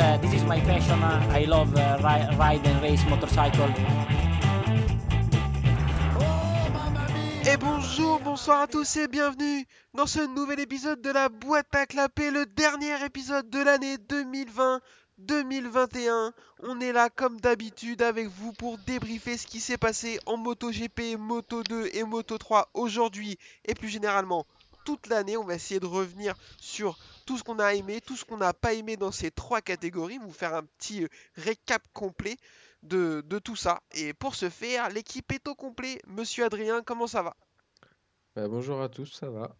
uh, this is my passion. I love uh, ri- ride and race motorcycle. Et bonjour, bonsoir à tous et bienvenue dans ce nouvel épisode de la boîte à clapper, le dernier épisode de l'année 2020-2021. On est là comme d'habitude avec vous pour débriefer ce qui s'est passé en MotoGP, Moto 2 et Moto 3 aujourd'hui et plus généralement toute l'année. On va essayer de revenir sur tout ce qu'on a aimé, tout ce qu'on n'a pas aimé dans ces trois catégories, vous faire un petit euh, récap complet de, de tout ça. Et pour ce faire, l'équipe est au complet. Monsieur Adrien, comment ça va? Bah, bonjour à tous, ça va.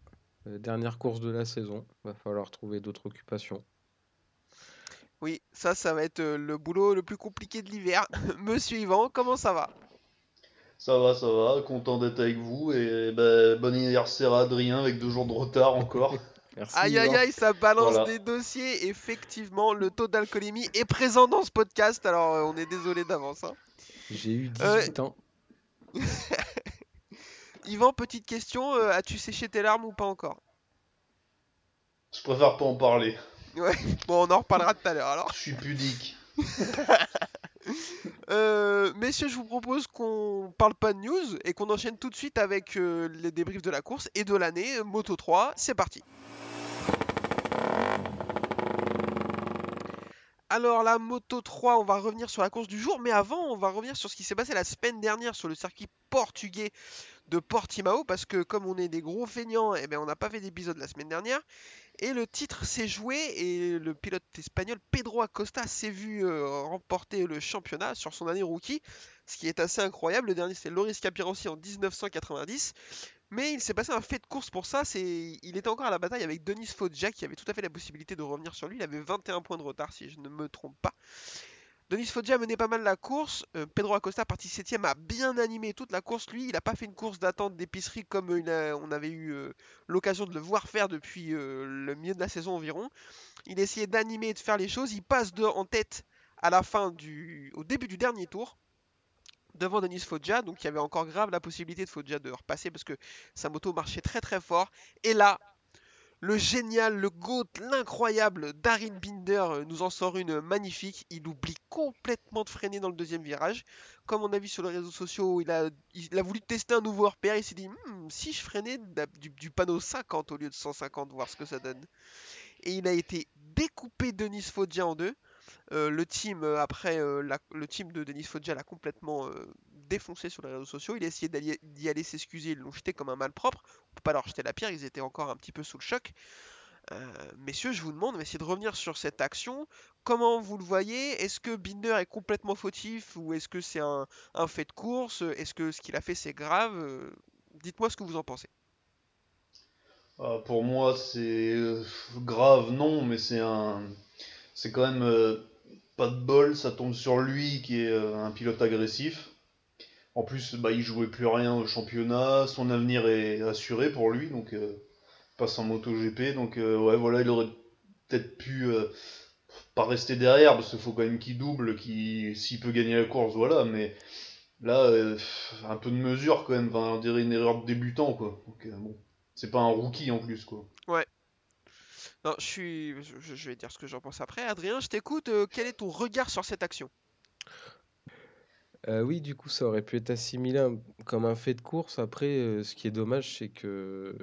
Euh, dernière course de la saison, va falloir trouver d'autres occupations. Oui, ça, ça va être euh, le boulot le plus compliqué de l'hiver. Monsieur Yvan, comment ça va? Ça va, ça va, content d'être avec vous et bah, bon anniversaire à Adrien avec deux jours de retard encore. Merci. Aïe aïe aïe, ça balance Voilà. des dossiers. Effectivement, le taux d'alcoolémie est présent dans ce podcast, alors euh, on est désolé d'avance. hein. J'ai eu Euh, 18 ans. Yvan, petite question, euh, as-tu séché tes larmes ou pas encore? Je préfère pas en parler, Ouais, bon, on en reparlera tout à l'heure alors. je suis pudique. Euh, messieurs, je vous propose qu'on parle pas de news et qu'on enchaîne tout de suite avec euh, les débriefs de la course et de l'année euh, Moto 3. C'est parti. Alors la Moto 3, on va revenir sur la course du jour, mais avant, on va revenir sur ce qui s'est passé la semaine dernière sur le circuit portugais de Portimao, parce que comme on est des gros feignants, eh ben, on n'a pas fait d'épisode la semaine dernière. Et le titre s'est joué et le pilote espagnol Pedro Acosta s'est vu euh, remporter le championnat sur son année rookie, ce qui est assez incroyable. Le dernier c'était Loris Capirossi en 1990. Mais il s'est passé un fait de course pour ça, c'est il était encore à la bataille avec Denis Foggia qui avait tout à fait la possibilité de revenir sur lui, il avait 21 points de retard si je ne me trompe pas. Denis Foggia menait pas mal la course, euh, Pedro Acosta parti 7 a bien animé toute la course, lui il n'a pas fait une course d'attente d'épicerie comme euh, on avait eu euh, l'occasion de le voir faire depuis le milieu de la saison environ. Il essayait d'animer et de faire les choses, il passe de, en tête à la fin du, au début du dernier tour devant Denis Foggia, donc il y avait encore grave la possibilité de Foggia de repasser parce que sa moto marchait très très fort. Et là, le génial, le GOAT, l'incroyable Darin Binder euh, nous en sort une magnifique. Il oublie complètement de freiner dans le deuxième virage. Comme on a vu sur les réseaux sociaux, il a, voulu tester un nouveau repère. Il s'est dit, Hmm, si je freinais du, du panneau 50 au lieu de 150, voir ce que ça donne. Et il a été découpé Denis Foggia en deux. Euh, le team euh, après euh, le team de Denis Foggia l'a complètement défoncé sur les réseaux sociaux. Il a essayé d'y aller s'excuser, ils l'ont jeté comme un malpropre. On peut pas leur jeter la pierre, ils étaient encore un petit peu sous le choc. Messieurs, je vous demande, on va essayer de revenir sur cette action. Comment vous le voyez? Est-ce que Binder est complètement fautif ou est-ce que c'est un, fait de course? Est-ce que ce qu'il a fait c'est grave? Dites-moi ce que vous en pensez. Pour moi c'est grave non, mais c'est un... C'est quand même euh, pas de bol, ça tombe sur lui qui est euh, un pilote agressif. En plus, bah, il jouait plus rien au championnat, son avenir est assuré pour lui, donc euh, passe en MotoGP, donc euh, ouais voilà, il aurait peut-être pu pas rester derrière, parce qu'il faut quand même qu'il double, qu'il s'il peut gagner la course, voilà, mais là, un peu de mesure quand même, on dirait une erreur de débutant, quoi. Donc bon, c'est pas un rookie en plus, quoi. Non, je suis, je, vais dire ce que j'en pense après. Adrien, je t'écoute. euh, quel est ton regard sur cette action? Euh, oui, du coup, ça aurait pu être assimilé comme un fait de course. Après, euh, ce qui est dommage, c'est que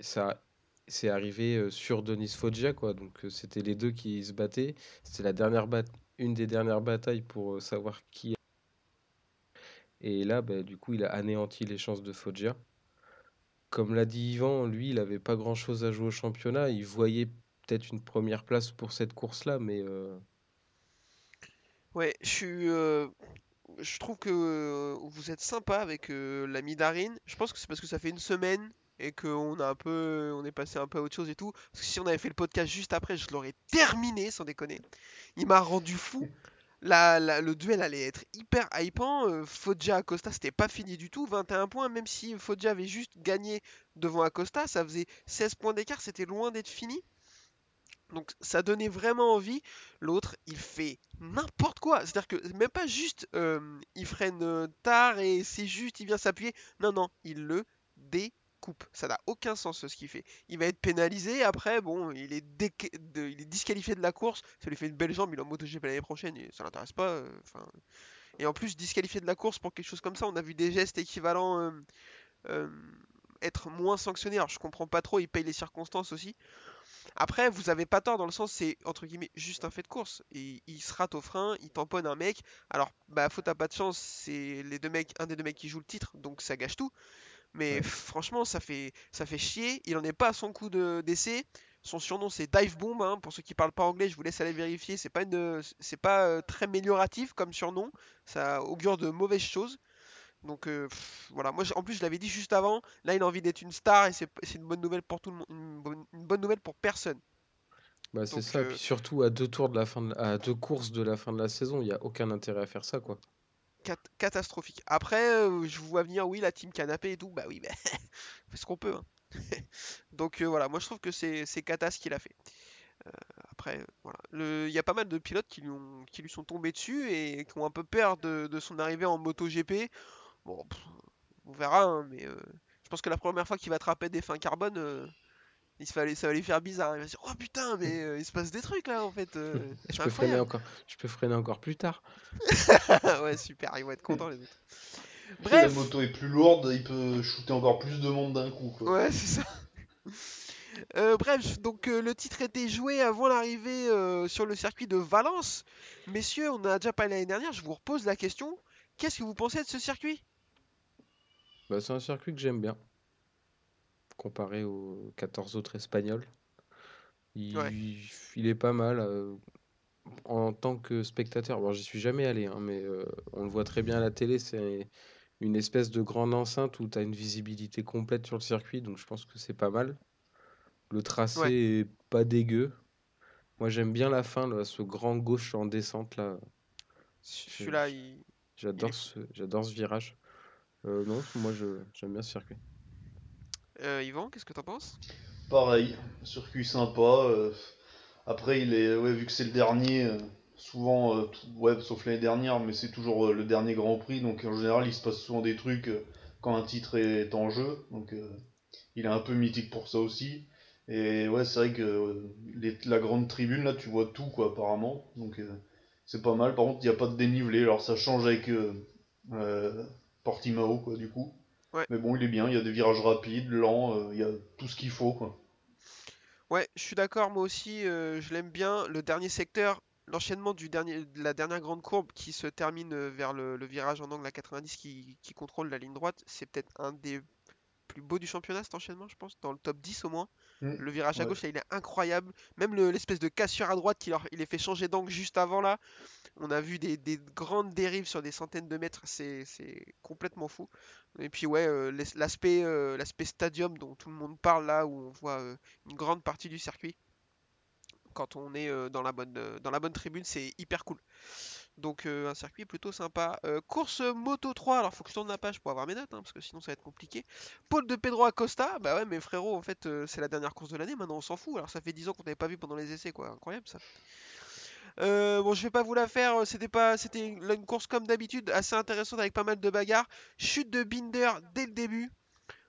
ça c'est arrivé sur Denis Foggia, quoi. Donc, c'était les deux qui se battaient. C'était la dernière bat- une des dernières batailles pour savoir qui. Et là, bah, du coup, il a anéanti les chances de Foggia. Comme l'a dit Yvan, lui, il avait pas grand-chose à jouer au championnat. Il voyait peut-être une première place pour cette course-là, mais euh, Ouais, je suis, euh, je trouve que euh, vous êtes sympa avec l'ami Darin. Je pense que c'est parce que ça fait une semaine et qu'on a un peu, on est passé un peu à autre chose et tout. Parce que si on avait fait le podcast juste après, je l'aurais terminé, sans déconner. Il m'a rendu fou. Le duel allait être hyper hypant. Foggia Acosta, c'était pas fini du tout. 21 points, même si Foggia avait juste gagné devant Acosta, ça faisait 16 points d'écart, c'était loin d'être fini. Donc ça donnait vraiment envie. L'autre, il fait n'importe quoi. C'est-à-dire que même pas juste il freine tard et c'est juste il vient s'appuyer. Non, non, il le découpe coupe. Ça n'a aucun sens ce qu'il fait. Il va être pénalisé. Après, bon, il est, disqualifié de la course. Ça lui fait une belle jambe. Il est en MotoGP l'année prochaine. Et ça l'intéresse pas. et en plus, disqualifié de la course pour quelque chose comme ça, on a vu des gestes équivalents être moins sanctionnés. Alors, je comprends pas trop. Il paye les circonstances aussi. Après, vous avez pas tort dans le sens, c'est entre guillemets juste un fait de course. Et il se rate au frein, il tamponne un mec. Alors, bah, faute à pas de chance, c'est les deux mecs, un des deux mecs qui joue le titre, donc ça gâche tout. Mais Ouais. franchement, ça fait, ça fait chier. Il en est pas à son coup de d'essai. Son surnom c'est Dive Bomb. hein. Pour ceux qui parlent pas anglais, je vous laisse aller vérifier. C'est pas une, c'est pas euh, très amélioratif comme surnom. Ça augure de mauvaises choses. Donc euh, pff, voilà, moi en plus je l'avais dit juste avant, là il a envie d'être une star et c'est une bonne nouvelle pour tout le monde, une bonne, une bonne nouvelle pour personne. Bah, c'est ça. euh, Puis surtout à deux tours de la fin de... à deux courses de la fin de la saison, il n'y a aucun intérêt à faire ça, quoi. Cat- catastrophique. Après, euh, je vous vois venir, oui, la team canapé et tout, bah oui, bah, on fait ce qu'on peut. hein. Donc euh, voilà, moi je trouve que c'est cata ce qu'il a fait. Après, voilà. Il y a pas mal de pilotes qui lui, ont- qui lui sont tombés dessus et qui ont un peu peur de, de son arrivée en MotoGP. Bon, pff, on verra, hein, mais euh, je pense que la première fois qu'il va attraper des fins carbone, euh, il se va aller- ça va lui faire bizarre. Il va se dire, oh putain, mais euh, il se passe des trucs là en fait. euh, Je peux freiner encore, je peux freiner encore plus tard. ouais, super, ils vont être contents les autres. Si la Bref, moto est plus lourde, il peut shooter encore plus de monde d'un coup. Quoi. Ouais, c'est ça. Euh, bref, donc euh, le titre était joué avant l'arrivée euh, sur le circuit de Valence. Messieurs, on en a déjà parlé l'année dernière, je vous repose la question. Qu'est-ce que vous pensez de ce circuit? Bah, c'est un circuit que j'aime bien, comparé aux 14 autres espagnols. Il, Ouais. il est pas mal euh, en tant que spectateur. Bon, j'y suis jamais allé, hein, mais euh, on le voit très bien à la télé. C'est une espèce de grande enceinte où tu as une visibilité complète sur le circuit, donc je pense que c'est pas mal. Le tracé Ouais. est pas dégueu. Moi, j'aime bien la fin, là, ce grand gauche en descente là. Celui-là, il... J'adore ce, j'adore ce virage. Euh, non, moi, je, j'aime bien ce circuit. Euh, Yvan, qu'est-ce que t'en penses? Pareil, circuit sympa. euh, Après, il est, ouais, vu que c'est le dernier, euh, souvent, euh, tout- ouais, sauf l'année dernière, mais c'est toujours euh, le dernier Grand Prix, donc en général, il se passe souvent des trucs euh, quand un titre est en jeu, donc euh, il est un peu mythique pour ça aussi. Et ouais, c'est vrai que euh, les- la grande tribune, là, tu vois tout, quoi, apparemment, donc euh, c'est pas mal. Par contre, il n'y a pas de dénivelé, alors ça change avec euh, euh, Portimao, quoi, du coup. Ouais. Mais bon, il est bien, il y a des virages rapides, lents, euh, il y a tout ce qu'il faut, quoi. Ouais, je suis d'accord, moi aussi, euh, je l'aime bien. Le dernier secteur, l'enchaînement du dernier, de la dernière grande courbe qui se termine euh, vers le, le virage en angle à 90 qui, qui contrôle la ligne droite, c'est peut-être un des plus beaux du championnat cet enchaînement, je pense, dans le top 10 au moins. Mm, Le virage à ouais. gauche, là, il est incroyable. Même le- l'espèce de cassure à droite qui leur, il les fait changer d'angle juste avant là. On a vu des, des grandes dérives sur des centaines de mètres, c'est complètement fou. Et puis ouais, euh, l'aspect euh, l'aspect stadium dont tout le monde parle là, où on voit euh, une grande partie du circuit. Quand on est dans la bonne, dans la bonne tribune, c'est hyper cool. Donc euh, un circuit plutôt sympa. Euh, course Moto 3, alors faut que je tourne la page pour avoir mes notes, hein, parce que sinon ça va être compliqué. Pôle de Pedro Acosta, bah ouais mais frérot en fait euh, c'est la dernière course de l'année, maintenant on s'en fout. Alors ça fait 10 ans qu'on n'avait pas vu pendant les essais quoi, incroyable ça. Bon je vais pas vous la faire, c'était pas, c'était une course comme d'habitude, assez intéressante avec pas mal de bagarres. Chute de Binder dès le début.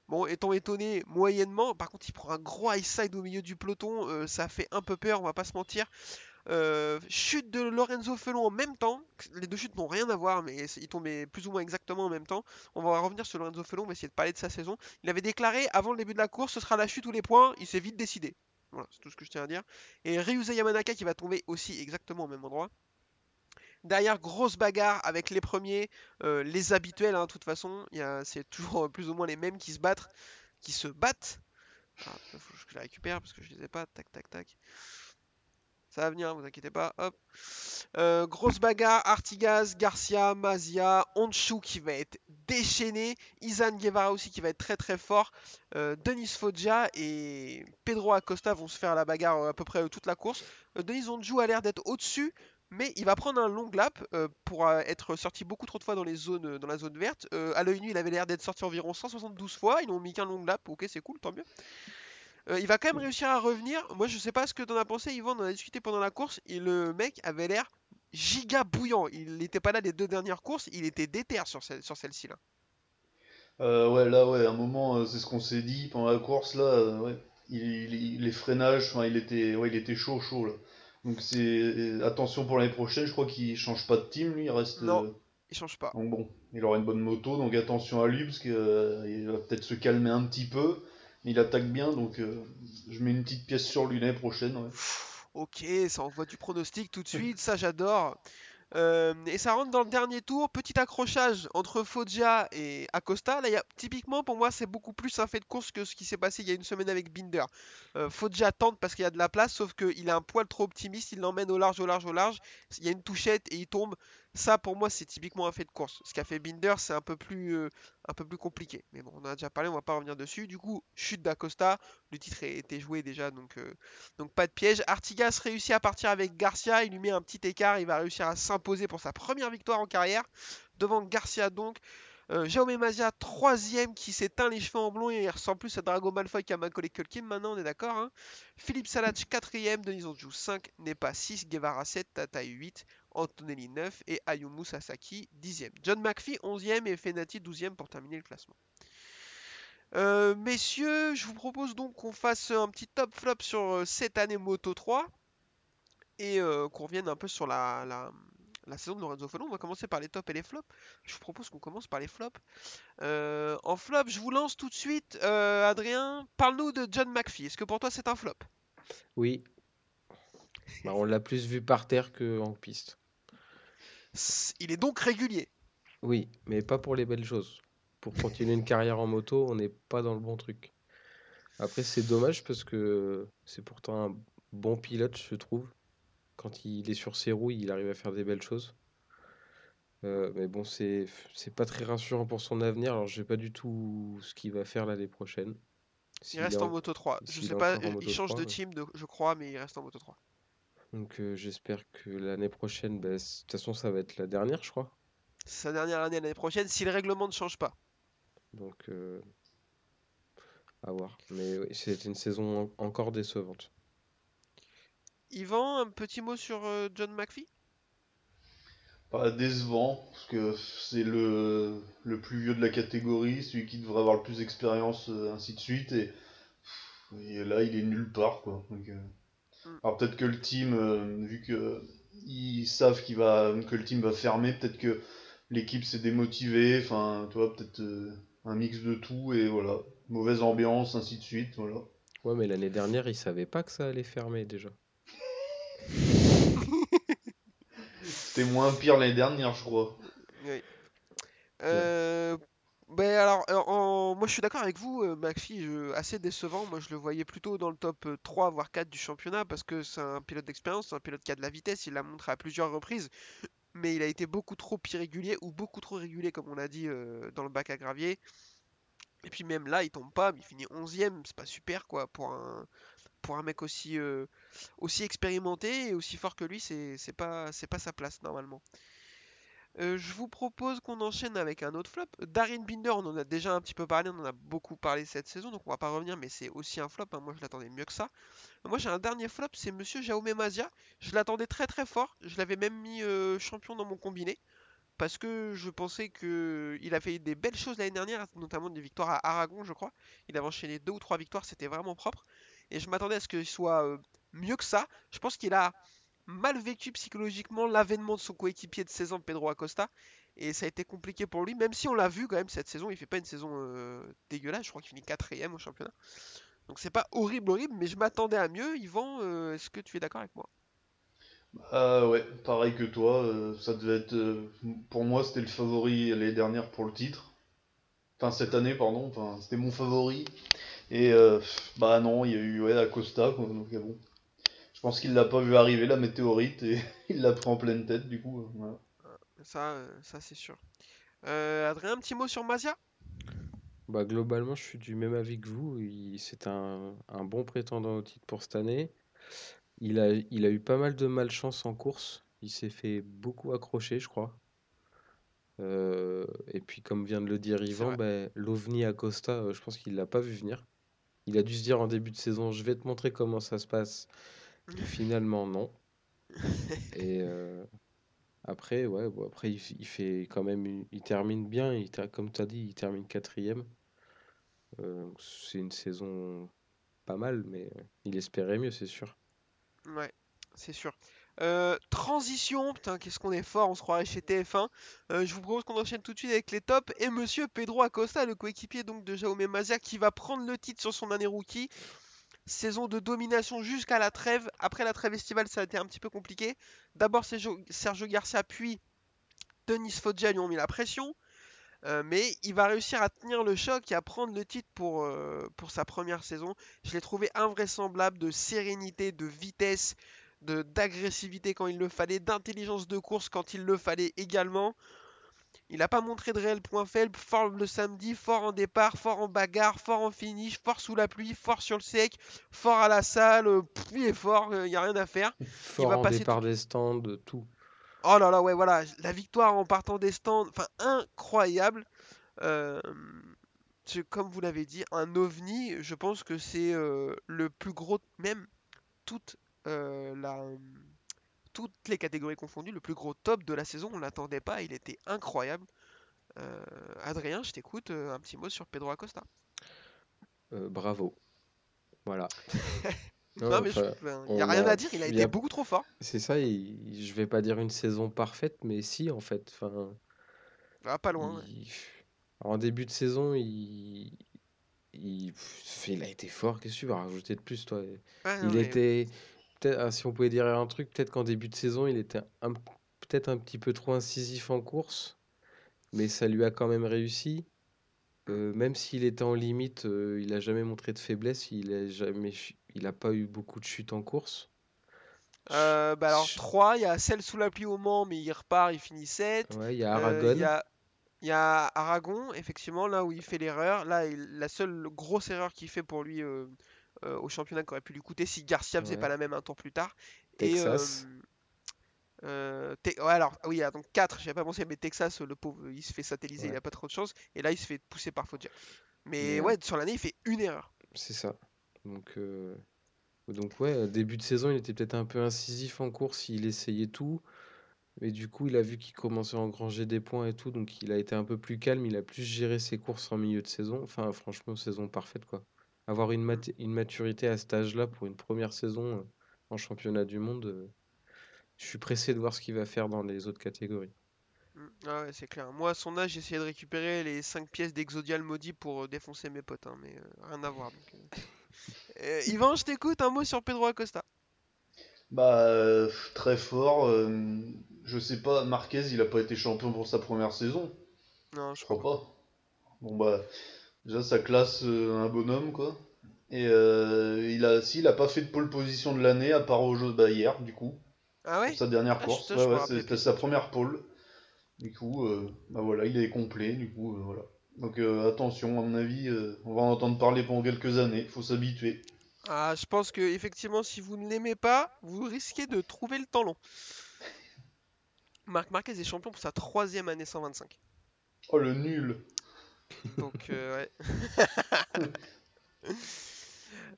Bon, étant étonné moyennement, par contre il prend un gros high side au milieu du peloton, ça fait un peu peur, on va pas se mentir. Euh, chute de Lorenzo Felon en même temps. Les deux chutes n'ont rien à voir, mais ils tombaient plus ou moins exactement en même temps. On va revenir sur Lorenzo Felon, on va essayer de parler de sa saison. Il avait déclaré avant le début de la course, ce sera la chute ou les points. Il s'est vite décidé. Voilà, c'est tout ce que je tiens à dire. Et Ryuza Yamanaka qui va tomber aussi exactement au même endroit. Derrière, grosse bagarre avec les premiers, euh, les habituels, hein, de toute façon. C'est toujours euh, plus ou moins les mêmes qui se battent. Qui se battent. Ah, je la récupère parce que je les ai pas. Tac, tac, tac. Ça va venir, vous inquiétez pas. Hop. Euh, grosse bagarre, Artigas, Garcia, Mazia, Honshu qui va être déchaîné, Izan Guevara aussi qui va être très très fort, euh, Denis Foggia et Pedro Acosta vont se faire la bagarre euh, à peu près toute la course. Denis Honshu a l'air d'être au-dessus, mais il va prendre un long lap pour être sorti beaucoup trop de fois dans, la zone verte. À l'œil nu, il avait l'air d'être sorti environ 172 fois, ils n'ont mis qu'un long lap, ok c'est cool, tant mieux. Euh, il va quand même réussir à revenir. Moi, je sais pas ce que t'en as pensé, Yvan. On en a discuté pendant la course. Et le mec avait l'air giga bouillant. Il n'était pas là les deux dernières courses. Il était déter sur, sur celle-ci là. Euh, ouais, là, ouais, à un moment, euh, c'est ce qu'on s'est dit pendant la course, là, euh, ouais. Il, il- les freinages, enfin, il était, ouais, il était chaud, chaud, là. Donc c'est attention pour l'année prochaine, je crois qu'il change pas de team, lui, il reste. Non. Il change pas. donc bon, il aura une bonne moto, donc attention à lui, parce qu'il va peut-être se calmer un petit peu. Il attaque bien, donc euh, je mets une petite pièce sur lui prochaine. Ok, ça envoie du pronostic tout de suite, ça j'adore. Euh, et ça rentre dans le dernier tour, petit accrochage entre Foggia et Acosta. Là, typiquement pour moi, c'est beaucoup plus un fait de course que ce qui s'est passé il y a une semaine avec Binder. Euh, Foggia tente parce qu'il y a de la place, sauf qu'il a un poil trop optimiste, il l'emmène au large, au large, au large. Il y a une touchette et il tombe. Ça, pour moi, c'est typiquement un fait de course. Ce qu'a fait Binder, c'est un peu plus, euh, compliqué. Mais bon, on en a déjà parlé, on va pas revenir dessus. Du coup, chute d'Acosta. Le titre a été joué déjà, donc euh, donc pas de piège. Artigas réussit à partir avec Garcia. Il lui met un petit écart. Il va réussir à s'imposer pour sa première victoire en carrière. Devant Garcia donc. Euh, Jaume Mazia, troisième, qui s'éteint les cheveux en blond et il ressemble plus à Drago Malfoy qu'à Macaulay Culkin maintenant, on est d'accord. hein Philippe Salach, quatrième, Denis Onjou, 5, Nepa 6, Guevara 7, Tataï 8, Antonelli 9 et Ayumu Sasaki 10e. John McPhee 11e et Fenati 12e pour terminer le classement. Euh, messieurs, je vous propose donc qu'on fasse un petit top flop sur euh, cette année Moto 3 et euh, qu'on revienne un peu sur la, saison de Lorenzo Follon. On va commencer par les tops et les flops. Je vous propose qu'on commence par les flops. En flop, je vous lance tout de suite. Adrien, parle-nous de John McPhee. Est-ce que pour toi c'est un flop? Oui. Bah, on l'a plus vu par terre qu'en piste. Il est donc régulier. Oui, mais pas pour les belles choses. Pour continuer une carrière en moto, on n'est pas dans le bon truc. Après, c'est dommage parce que c'est pourtant un bon pilote, je trouve. Quand il est sur ses roues, il arrive à faire des belles choses. Euh, mais bon, c'est pas très rassurant pour son avenir. Alors, je sais pas du tout ce qu'il va faire l'année prochaine. Il reste est en Moto 3. Je s'il sais pas, en il change 3, de team, de- je crois, mais il reste en Moto 3. Donc, euh, j'espère que l'année prochaine, bah, de toute façon, ça va être la dernière, je crois. C'est sa dernière année l'année prochaine si le règlement ne change pas. Donc, euh, à voir. Mais oui, c'est une saison en- encore décevante. Yvan, un petit mot sur euh, John McPhee? Pas décevant, parce que c'est le, le plus vieux de la catégorie, celui qui devrait avoir le plus d'expérience, ainsi de suite, et, et là il est nulle part quoi. Donc. Alors peut-être que le team, euh, vu que ils savent qu'il va, que le team va fermer, peut-être que l'équipe s'est démotivée, enfin tu vois, peut-être euh, un mix de tout, et voilà, mauvaise ambiance, ainsi de suite, voilà. Ouais, mais l'année dernière, ils savaient pas que ça allait fermer déjà. C'était moins pire l'année dernière, je crois. Oui. Euh, ben alors, euh, moi je suis d'accord avec vous, euh, je- assez décevant. Moi je le voyais plutôt dans le top euh, 3 voire 4 du championnat parce que c'est un pilote d'expérience, c'est un pilote qui a de la vitesse, il l'a montré à plusieurs reprises, mais il a été beaucoup trop irrégulier ou beaucoup trop régulier, comme on l'a dit euh, dans le bac à gravier. Et puis même là, il tombe pas, mais il finit 11ème, c'est pas super quoi pour un, pour un mec aussi, euh, aussi expérimenté et aussi fort que lui, c'est pas, pas sa place normalement. Euh, je vous propose qu'on enchaîne avec un autre flop. Darin Binder, on en a déjà un petit peu parlé, on en a beaucoup parlé cette saison, donc on va pas revenir, mais c'est aussi un flop. hein. Moi, je l'attendais mieux que ça. Moi, j'ai un dernier flop, c'est Monsieur Jaume Mazia. Je l'attendais très très fort. Je l'avais même mis euh, champion dans mon combiné parce que je pensais que il a fait des belles choses l'année dernière, notamment des victoires à Aragon, je crois. Il avait enchaîné deux ou trois victoires, c'était vraiment propre. Et je m'attendais à ce qu'il soit euh, mieux que ça. Je pense qu'il a mal vécu psychologiquement l'avènement de son coéquipier de 16 ans, Pedro Acosta. Et ça a été compliqué pour lui, même si on l'a vu quand même cette saison, il fait pas une saison euh, dégueulasse, je crois qu'il finit quatrième au championnat. Donc c'est pas horrible, horrible, mais je m'attendais à mieux. Yvan, euh, est-ce que tu es d'accord avec moi? Ah ouais, pareil que toi, euh, ça devait être, pour moi c'était le favori l'année dernière pour le titre. Enfin cette année pardon, enfin c'était mon favori. Et bah non, il y a eu ouais, Acosta, donc bon. Je pense qu'il l'a pas vu arriver la météorite et il l'a pris en pleine tête du coup. euh, voilà. Ça, euh, ça c'est sûr. Euh, Adrien, un petit mot sur Mazia Bah, globalement, je suis du même avis que vous. C'est un, un bon prétendant au titre pour cette année. Il a, il a eu pas mal de malchance en course. Il s'est fait beaucoup accrocher, je crois. Euh, et puis, comme vient de le dire Yvan, bah, l'OVNI Acosta, je pense qu'il l'a pas vu venir. Il a dû se dire en début de saison, je vais te montrer comment ça se passe. Finalement, non. Et, euh, Après, ouais, après il, fait quand même, il termine bien. Il, comme tu as dit, il termine quatrième. Euh, c'est une saison pas mal, mais il espérait mieux, c'est sûr. Ouais, c'est sûr. Euh, transition, putain, qu'est-ce qu'on est fort, on se croirait chez TF1. Euh, je vous propose qu'on enchaîne tout de suite avec les tops. Et monsieur Pedro Acosta, le coéquipier donc de Jaume Mazia, qui va prendre le titre sur son année rookie. Saison de domination jusqu'à la trêve. Après la trêve estivale, ça a été un petit peu compliqué. D'abord Sergio, Garcia, puis Denis Foggia lui ont mis la pression. Euh, mais il va réussir à tenir le choc et à prendre le titre pour, euh, sa première saison. Je l'ai trouvé invraisemblable de sérénité, de vitesse, d'agressivité quand il le fallait, d'intelligence de course quand il le fallait également. Il n'a pas montré de réel point faible, fort le samedi, fort en départ, fort en bagarre, fort en finish, fort sous la pluie, fort sur le sec, fort à la salle, euh, pff, il est fort, il n'y a rien à faire. Fort va en passer départ des stands, tout. Oh là là, ouais, voilà, la victoire en partant des stands, enfin incroyable. Euh, comme vous l'avez dit, un ovni, je pense que c'est euh, le plus gros, même toute, euh, la, toutes les catégories confondues, le plus gros top de la saison. On l'attendait pas, il était incroyable. Euh, Adrien, je t'écoute, euh, un petit mot sur Pedro Acosta. Euh, bravo. Voilà. Non, Non, mais enfin, il n'y a rien a- à dire, il a été a- beaucoup trop fort. c'est ça, il- je vais pas dire une saison parfaite, mais si, en fait. Enfin, Ah, pas loin. ouais. En début de saison, il... Il... il a été fort. Qu'est-ce que tu vas rajouter de plus, toi? Non, Il était. Peut-être, ah, si on pouvait dire un truc, peut-être qu'en début de saison, il était un... peut-être un petit peu trop incisif en course, mais ça lui a quand même réussi. Euh, même s'il était en limite, euh, il a jamais montré de faiblesse, il a jamais, il a pas eu beaucoup de chutes en course. Euh, bah alors Je- 3, il y a celle sous la pluie au Mans, mais il repart, il finit 7. Ouais, il y a Aragon. Il y a, il y a Aragon, effectivement, là où il fait l'erreur. Là, il- la seule grosse erreur qu'il fait pour lui euh, au championnat qui aurait pu lui coûter si Garcia faisait Ouais. pas la même un tour plus tard. Texas. Et, euh, euh, Te- ouais, alors, oui, ah, donc 4, j'avais pas pensé, mais Texas, le pauvre, il se fait satelliser, il a pas trop de chance. Et là, il se fait pousser par Foggia. Mais ouais, sur l'année, il fait une erreur. C'est ça. Donc, euh, donc ouais, début de saison, il était peut-être un peu incisif en course, il essayait tout. Mais du coup, il a vu qu'il commençait à engranger des points et tout, donc il a été un peu plus calme, il a plus géré ses courses en milieu de saison. Enfin, franchement, saison parfaite, quoi. Avoir une, mat- une maturité à cet âge-là pour une première saison euh, en championnat du monde, euh, je suis pressé de voir ce qu'il va faire dans les autres catégories. Ah ouais, c'est clair. Moi, à son âge, j'essayais de récupérer les 5 pièces d'Exodial maudit pour euh, défoncer mes potes, hein, mais euh, rien à voir. donc, euh. Euh, Yvan, je t'écoute, un mot sur Pedro Acosta. Bah, euh, très fort. euh, je sais pas, Marquez, il a pas été champion pour sa première saison. Non, je Je crois crois pas. Bon bah, déjà ça classe euh, un bonhomme quoi. Et euh, il a, si, il a pas fait de pole position de l'année à part au jeu bah, hier du coup, Ah ouais? Sa dernière Ah, course. Ouais, ouais, c'était sa première pole. Du coup, euh, bah voilà, il est complet. Du coup, euh, voilà. Donc attention, à mon avis, on va en entendre parler pendant quelques années. Faut s'habituer. Ah, je pense que effectivement, si vous ne l'aimez pas, vous risquez de trouver le temps long. Marc Marquez est champion pour sa troisième année 125. Oh le nul. Donc, euh, ouais.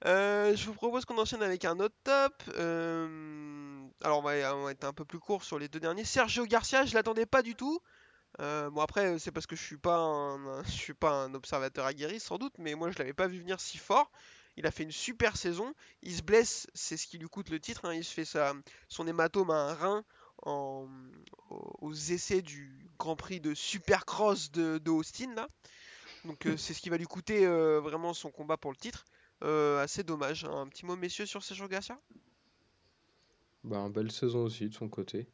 Euh, je vous propose qu'on enchaîne avec un autre top. Euh, alors, on va, on va être un peu plus court sur les deux derniers. Sergio Garcia, je l'attendais pas du tout. Euh, bon, après, c'est parce que je suis pas un, je suis pas un observateur aguerri, sans doute, mais moi, je l'avais pas vu venir si fort. Il a fait une super saison. Il se blesse, c'est ce qui lui coûte le titre. hein. Il se fait sa, son hématome à un rein en, aux essais du Grand Prix de Supercross de, de Austin, là. Donc euh, c'est ce qui va lui coûter euh, vraiment son combat pour le titre. Euh, assez dommage. hein. Un petit mot, messieurs, sur Sergio Garcia? Bah, une belle saison aussi de son côté.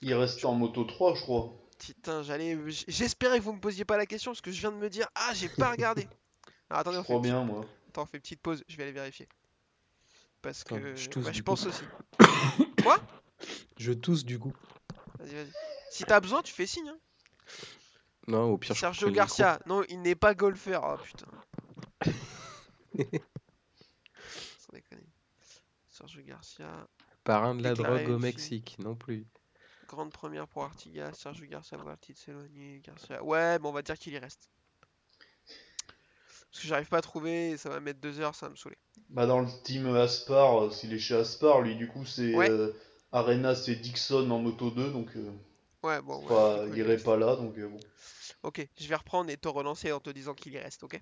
Il reste en moto 3, je crois. Putain, j'allais. J'espérais que vous me posiez pas la question parce que je viens de me dire Ah, j'ai pas regardé. Alors, attendez, Je on fait, une petite... bien, moi. attends, on fait une petite pause, je vais aller vérifier. Parce Attends, que je tousse je coup. pense aussi. Je tousse du coup. Vas-y, vas-y. Si t'as besoin, tu fais signe. hein. Non, au pire, Sergio. Garcia, non, il n'est pas golfeur. Oh putain. Sans déconner. Sergio Garcia, Parrain de la drogue au aussi. Mexique, non plus. grande première pour Artigas. Sergio Garcia va de s'éloigner. Garcia. Ouais, bon, on va dire qu'il y reste. Parce que j'arrive pas à trouver, et ça va mettre deux heures, ça va me saouler. Bah dans le team Aspar, euh, s'il est chez Aspar, lui du coup c'est Ouais. euh, Arena, c'est Dixon en moto 2, donc euh, Ouais, bon. ouais, pas, il irait pas là, donc euh, bon. Ok, je vais reprendre et te relancer en te disant qu'il y reste, ok?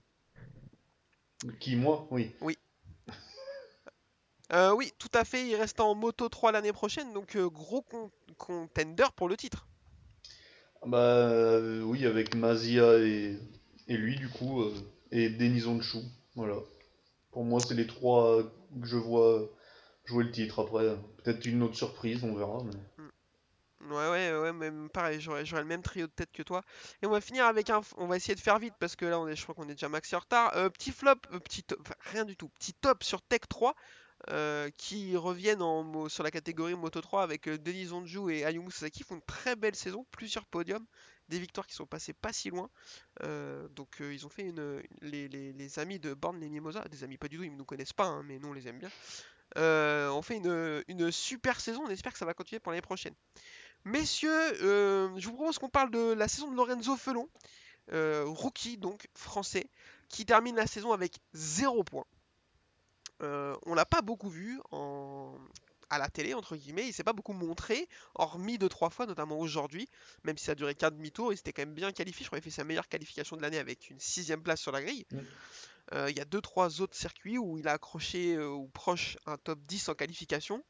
Qui, moi? Oui. Euh, oui, tout à fait, il reste en Moto 3 l'année prochaine, donc euh, gros con- contender pour le titre. Bah euh, oui, avec Mazia et, et lui, du coup, et Denis Onchou, voilà. Pour moi, c'est les trois que je vois jouer le titre. Après, peut-être une autre surprise, on verra. mais- Ouais, ouais, ouais, même pareil, j'aurais le même trio de tête que toi. Et on va finir avec un. On va essayer de faire vite parce que là, on est, je crois qu'on est déjà maxi en retard. Euh, petit flop, euh, petit top, rien du tout. Petit top sur Tech 3 euh, qui reviennent en, sur la catégorie Moto 3 avec euh, Denis et Ayumu Sasaki font une très belle saison, plusieurs podiums, des victoires qui sont passées pas si loin. Donc ils ont fait une. Les, les- les amis de Born, les Mimosa, des amis pas du tout, ils ne nous connaissent pas, hein, mais nous on les aime bien. On fait une, une super saison, on espère que ça va continuer pour l'année prochaine. Messieurs, euh, je vous propose qu'on parle de la saison de Lorenzo Felon, euh, rookie donc français, qui termine la saison avec 0 points. Euh, on l'a pas beaucoup vu en... à la télé, entre guillemets, il s'est pas beaucoup montré, hormis deux trois fois, notamment aujourd'hui, même si ça a duré qu'un demi-tour, il s'était quand même bien qualifié, je crois qu'il fait sa meilleure qualification de l'année avec une sixième place sur la grille. Mm. Euh, Il y a deux trois autres circuits où il a accroché euh, ou proche un top 10 en qualification.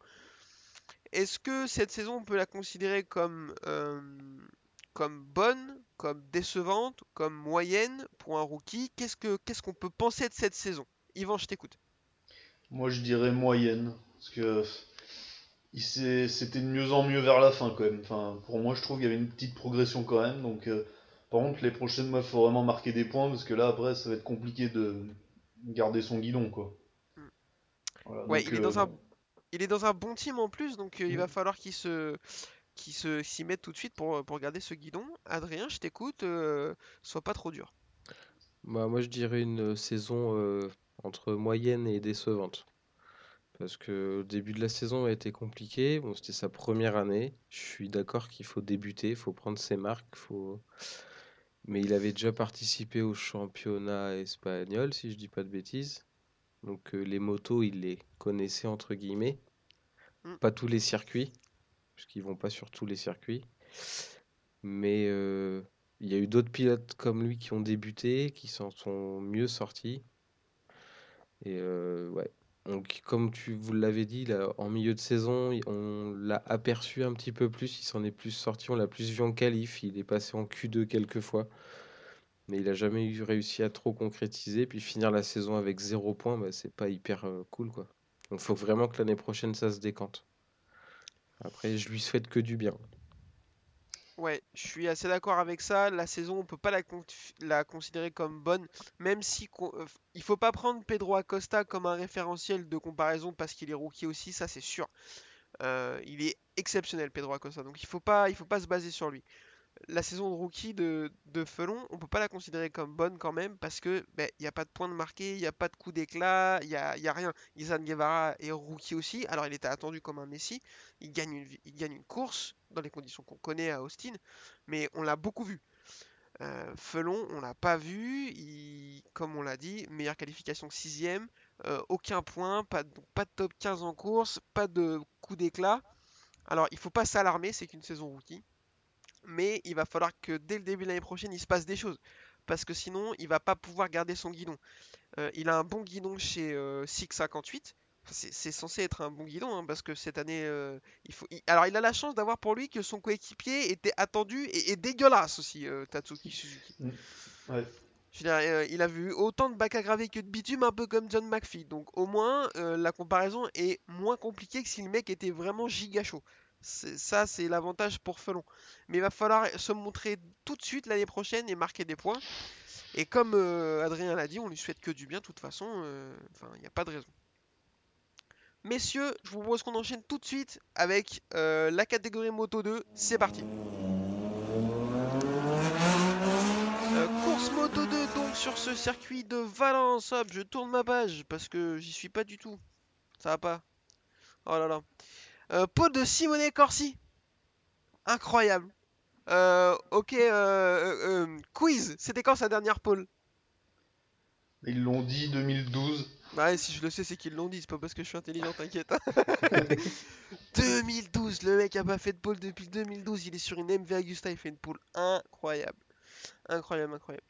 Est-ce que cette saison, on peut la considérer comme, euh, comme bonne, comme décevante, comme moyenne pour un rookie? Qu'est-ce que qu'est-ce qu'on peut penser de cette saison? Yvan, je t'écoute. Moi, je dirais moyenne, parce que c'était de mieux en mieux vers la fin quand même. Enfin, pour moi, je trouve qu'il y avait une petite progression quand même. Donc, euh, par contre, les prochaines mois, il faut vraiment marquer des points, parce que là, après, ça va être compliqué de garder son guidon, quoi. Mm. Voilà, Ouais, donc, il est euh, dans un il est dans un bon team en plus, donc euh, il Mm. va falloir qu'il se qu'il se s'y mette tout de suite pour, pour garder ce guidon. Adrien, je t'écoute, euh, sois pas trop dur. Bah, moi, je dirais une saison euh, entre moyenne et décevante. Parce que le début de la saison a été compliqué. Bon, c'était sa première année. Je suis d'accord qu'il faut débuter, il faut prendre ses marques, faut... Mais il avait déjà participé au championnat espagnol, si je dis pas de bêtises. Donc euh, les motos, il les connaissait entre guillemets. Mm. Pas tous les circuits, parce qu'ils vont pas sur tous les circuits. Mais euh, il y a eu d'autres pilotes comme lui qui ont débuté, qui s'en sont mieux sortis. Et euh, ouais. Donc, comme tu vous l'avez dit, là, en milieu de saison, on l'a aperçu un petit peu plus, il s'en est plus sorti, on l'a plus vu en qualif, il est passé en Q2 quelques fois, mais il n'a jamais eu réussi à trop concrétiser. Puis finir la saison avec zéro point, bah, c'est pas hyper euh, cool, quoi. Donc, faut vraiment que l'année prochaine ça se décante. Après, je lui souhaite que du bien. Ouais, je suis assez d'accord avec ça. La saison, on peut pas la, con- la considérer comme bonne, même si euh, il faut pas prendre Pedro Acosta comme un référentiel de comparaison parce qu'il est rookie aussi, ça c'est sûr. Euh, il est exceptionnel, Pedro Acosta, donc il faut pas, il faut pas se baser sur lui. La saison de rookie de, Felon, on peut pas la considérer comme bonne quand même parce que ben, il n'y a pas de points de marqué, il n'y a pas de coup d'éclat, il n'y a, y a rien. Izan Guevara est rookie aussi, alors il était attendu comme un Messi. Il gagne une, course dans les conditions qu'on connaît à Austin, mais on l'a beaucoup vu. Euh, Felon, on l'a pas vu, comme on l'a dit, meilleure qualification sixième, euh, aucun point, pas de, pas de top 15 en course, pas de coup d'éclat. Alors il faut pas s'alarmer, c'est qu'une saison rookie, mais il va falloir que dès le début de l'année prochaine il se passe des choses, parce que sinon il va pas pouvoir garder son guidon. Euh, il a un bon guidon chez euh, 658. Enfin, C'est censé être un bon guidon hein, parce que cette année, euh, il faut. il- Alors, il a la chance d'avoir pour lui que son coéquipier était attendu et, et dégueulasse aussi, euh, Tatsuki Suzuki. Ouais. Je veux dire, euh, il a vu autant de bacs à graver que de bitume, un peu comme John McPhee. Donc, au moins, euh, la comparaison est moins compliquée que si le mec était vraiment giga chaud. Ça, c'est l'avantage pour Felon. Mais il va falloir se montrer tout de suite l'année prochaine et marquer des points. Et comme euh, Adrien l'a dit, on lui souhaite que du bien, de toute façon. euh, Enfin, il n'y a pas de raison. Messieurs, je vous propose qu'on enchaîne tout de suite avec euh, la catégorie Moto 2. C'est parti. Course Moto 2 donc sur ce circuit de Valence. Hop, je tourne ma page parce que j'y suis pas du tout. Ça va pas. Oh là là. Euh, pole de Simone Corsi. Incroyable. Euh, ok, euh, euh, euh, quiz. C'était quand sa dernière pole? Ils l'ont dit 2012. Bah ouais, si je le sais, c'est qu'ils l'ont dit, c'est pas parce que je suis intelligent, t'inquiète. hein. 2012, le mec a pas fait de pole depuis 2012, il est sur une MV Augusta, il fait une pole incroyable. Incroyable, incroyable.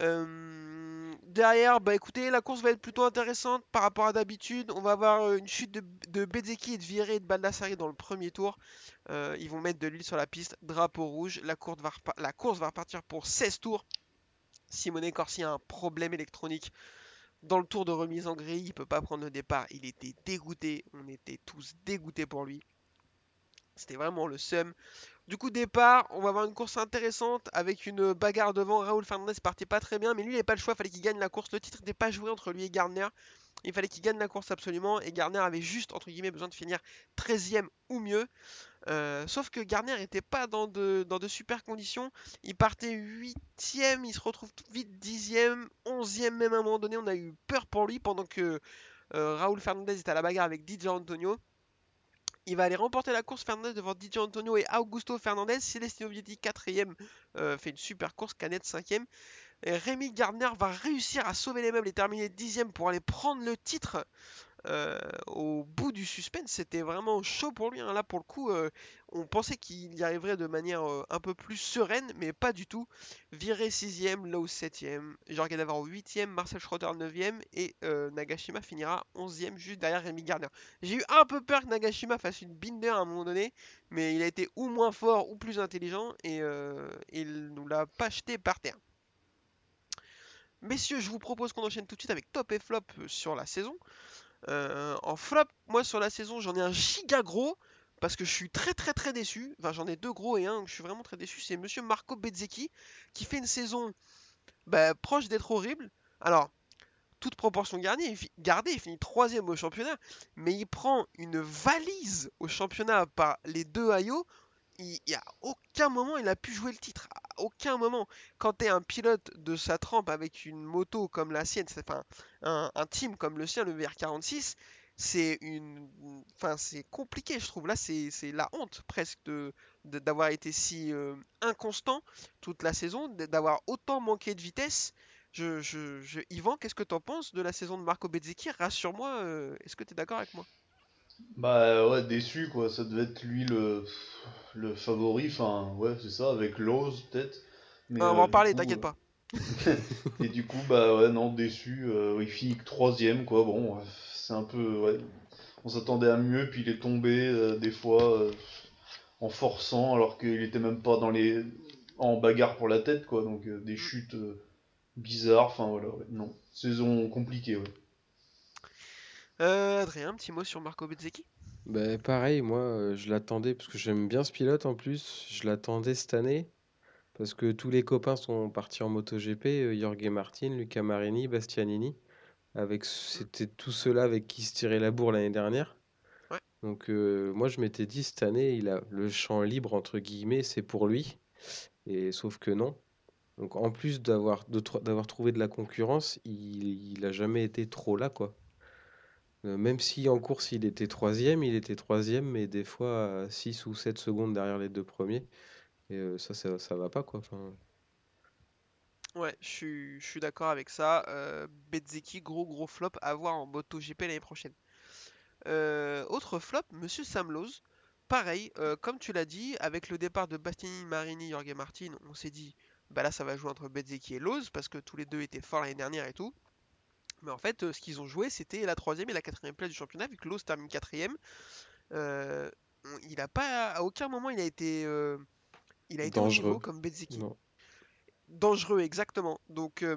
Euh, derrière, bah écoutez, la course va être plutôt intéressante par rapport à d'habitude. On va avoir euh, une chute de, de et de Viré et de Baldassari dans le premier tour. Euh, ils vont mettre de l'huile sur la piste, drapeau rouge. La course va, repartir pour 16 tours. Simone Corsi a un problème électronique dans le tour de remise en grille. Il peut pas prendre le départ. Il était dégoûté. On était tous dégoûtés pour lui. C'était vraiment le seum. Du coup, départ, on va avoir une course intéressante avec une bagarre devant. Raoul Fernandez partait pas très bien, mais lui, il n'avait pas le choix. Fallait qu'il gagne la course. Le titre n'était pas joué entre lui et Gardner. Il fallait qu'il gagne la course absolument. Et Gardner avait juste, entre guillemets, besoin de finir 13ème ou mieux. Euh, sauf que Gardner n'était pas dans de, super conditions. Il partait 8ème, il se retrouve vite 10ème, 11ème même à un moment donné. On a eu peur pour lui pendant que euh, Raoul Fernandez était à la bagarre avec DJ Antonio. Il va aller remporter la course Fernandez devant DJ Antonio et Augusto Fernandez. Celestino Vietti 4ème euh, fait une super course, Canette 5ème. Et Rémi Gardner va réussir à sauver les meubles et terminer 10ème pour aller prendre le titre. Euh, au bout du suspense, c'était vraiment chaud pour lui. hein. Là, pour le coup, euh, on pensait qu'il y arriverait de manière euh, un peu plus sereine, mais pas du tout. Viré 6ème, Lowe 7ème, Jorge Navarro 8ème, Marcel Schroeder 9ème et Nagashima finira 11ème juste derrière Rémi Gardner. J'ai eu un peu peur que Nagashima fasse une binder à un moment donné, mais il a été ou moins fort ou plus intelligent et il nous l'a pas jeté par terre. Messieurs, je vous propose qu'on enchaîne tout de suite avec top et flop sur la saison. Euh, en flop, moi sur la saison, j'en ai un giga gros parce que je suis très très très déçu. Enfin, j'en ai deux gros et un où je suis vraiment très déçu. C'est Monsieur Marco Bezzecchi qui fait une saison bah, proche d'être horrible. Alors, toute proportion gardée, il, il finit troisième au championnat, mais il prend une valise au championnat par les deux Ayo. Il n'y a aucun moment il a pu jouer le titre. À aucun moment. Quand tu es un pilote de sa trempe avec une moto comme la sienne, enfin un, team comme le sien, le VR46, c'est une, enfin c'est compliqué, je trouve. Là, c'est la honte presque de d'avoir été si euh, inconstant toute la saison, d'avoir autant manqué de vitesse. Je, je, je- Yvan, qu'est-ce que tu en penses de la saison de Marco Bezzecchi Rassure-moi, euh, est-ce que tu es d'accord avec moi? Bah ouais, déçu quoi, ça devait être lui le, le favori, enfin ouais, c'est ça, avec Lowe's peut-être. Mais, Ah, On va euh, en parler, t'inquiète euh, pas. Et du coup, bah ouais, non, déçu, euh, il finit troisième quoi, bon, c'est un peu, ouais, on s'attendait à mieux, puis il est tombé des fois en forçant, alors qu'il était même pas dans les, en bagarre pour la tête quoi, donc euh, des chutes euh, bizarres, enfin voilà, ouais, non, saison compliquée, ouais. Euh, Adrien, un petit mot sur Marco Bezzecchi? Bah, pareil, moi, euh, je l'attendais parce que j'aime bien ce pilote en plus. Je l'attendais cette année parce que tous les copains sont partis en MotoGP, euh, Jorge Martin, Luca Marini, Bastianini. Avec, c'était tous ceux-là avec qui se tirait la bourre l'année dernière. Ouais. Donc, euh, moi, je m'étais dit cette année, il a le champ libre entre guillemets, c'est pour lui. Et sauf que non. Donc, en plus d'avoir de tr- d'avoir trouvé de la concurrence, il, il a jamais été trop là, quoi. Euh, même si en course il était troisième, il était troisième, mais des fois à 6 ou 7 secondes derrière les deux premiers. Et euh, ça, ça, ça va pas quoi. Ouais, je suis, d'accord avec ça. Euh, gros gros flop à voir en MotoGP l'année prochaine. Euh, autre flop, Monsieur Sam Lowe. Pareil, euh, comme tu l'as dit, avec le départ de Bastianini, Marini, Jorge Martin, on s'est dit, bah là ça va jouer entre Bezzecchi et Lowe parce que tous les deux étaient forts l'année dernière et tout. Mais en fait, euh, ce qu'ils ont joué, c'était la troisième et la quatrième place du championnat, vu que Lowe termine quatrième. Euh, il a pas, à aucun moment il a été, euh, il a été Dangereux. comme non. Dangereux, exactement. Donc, euh,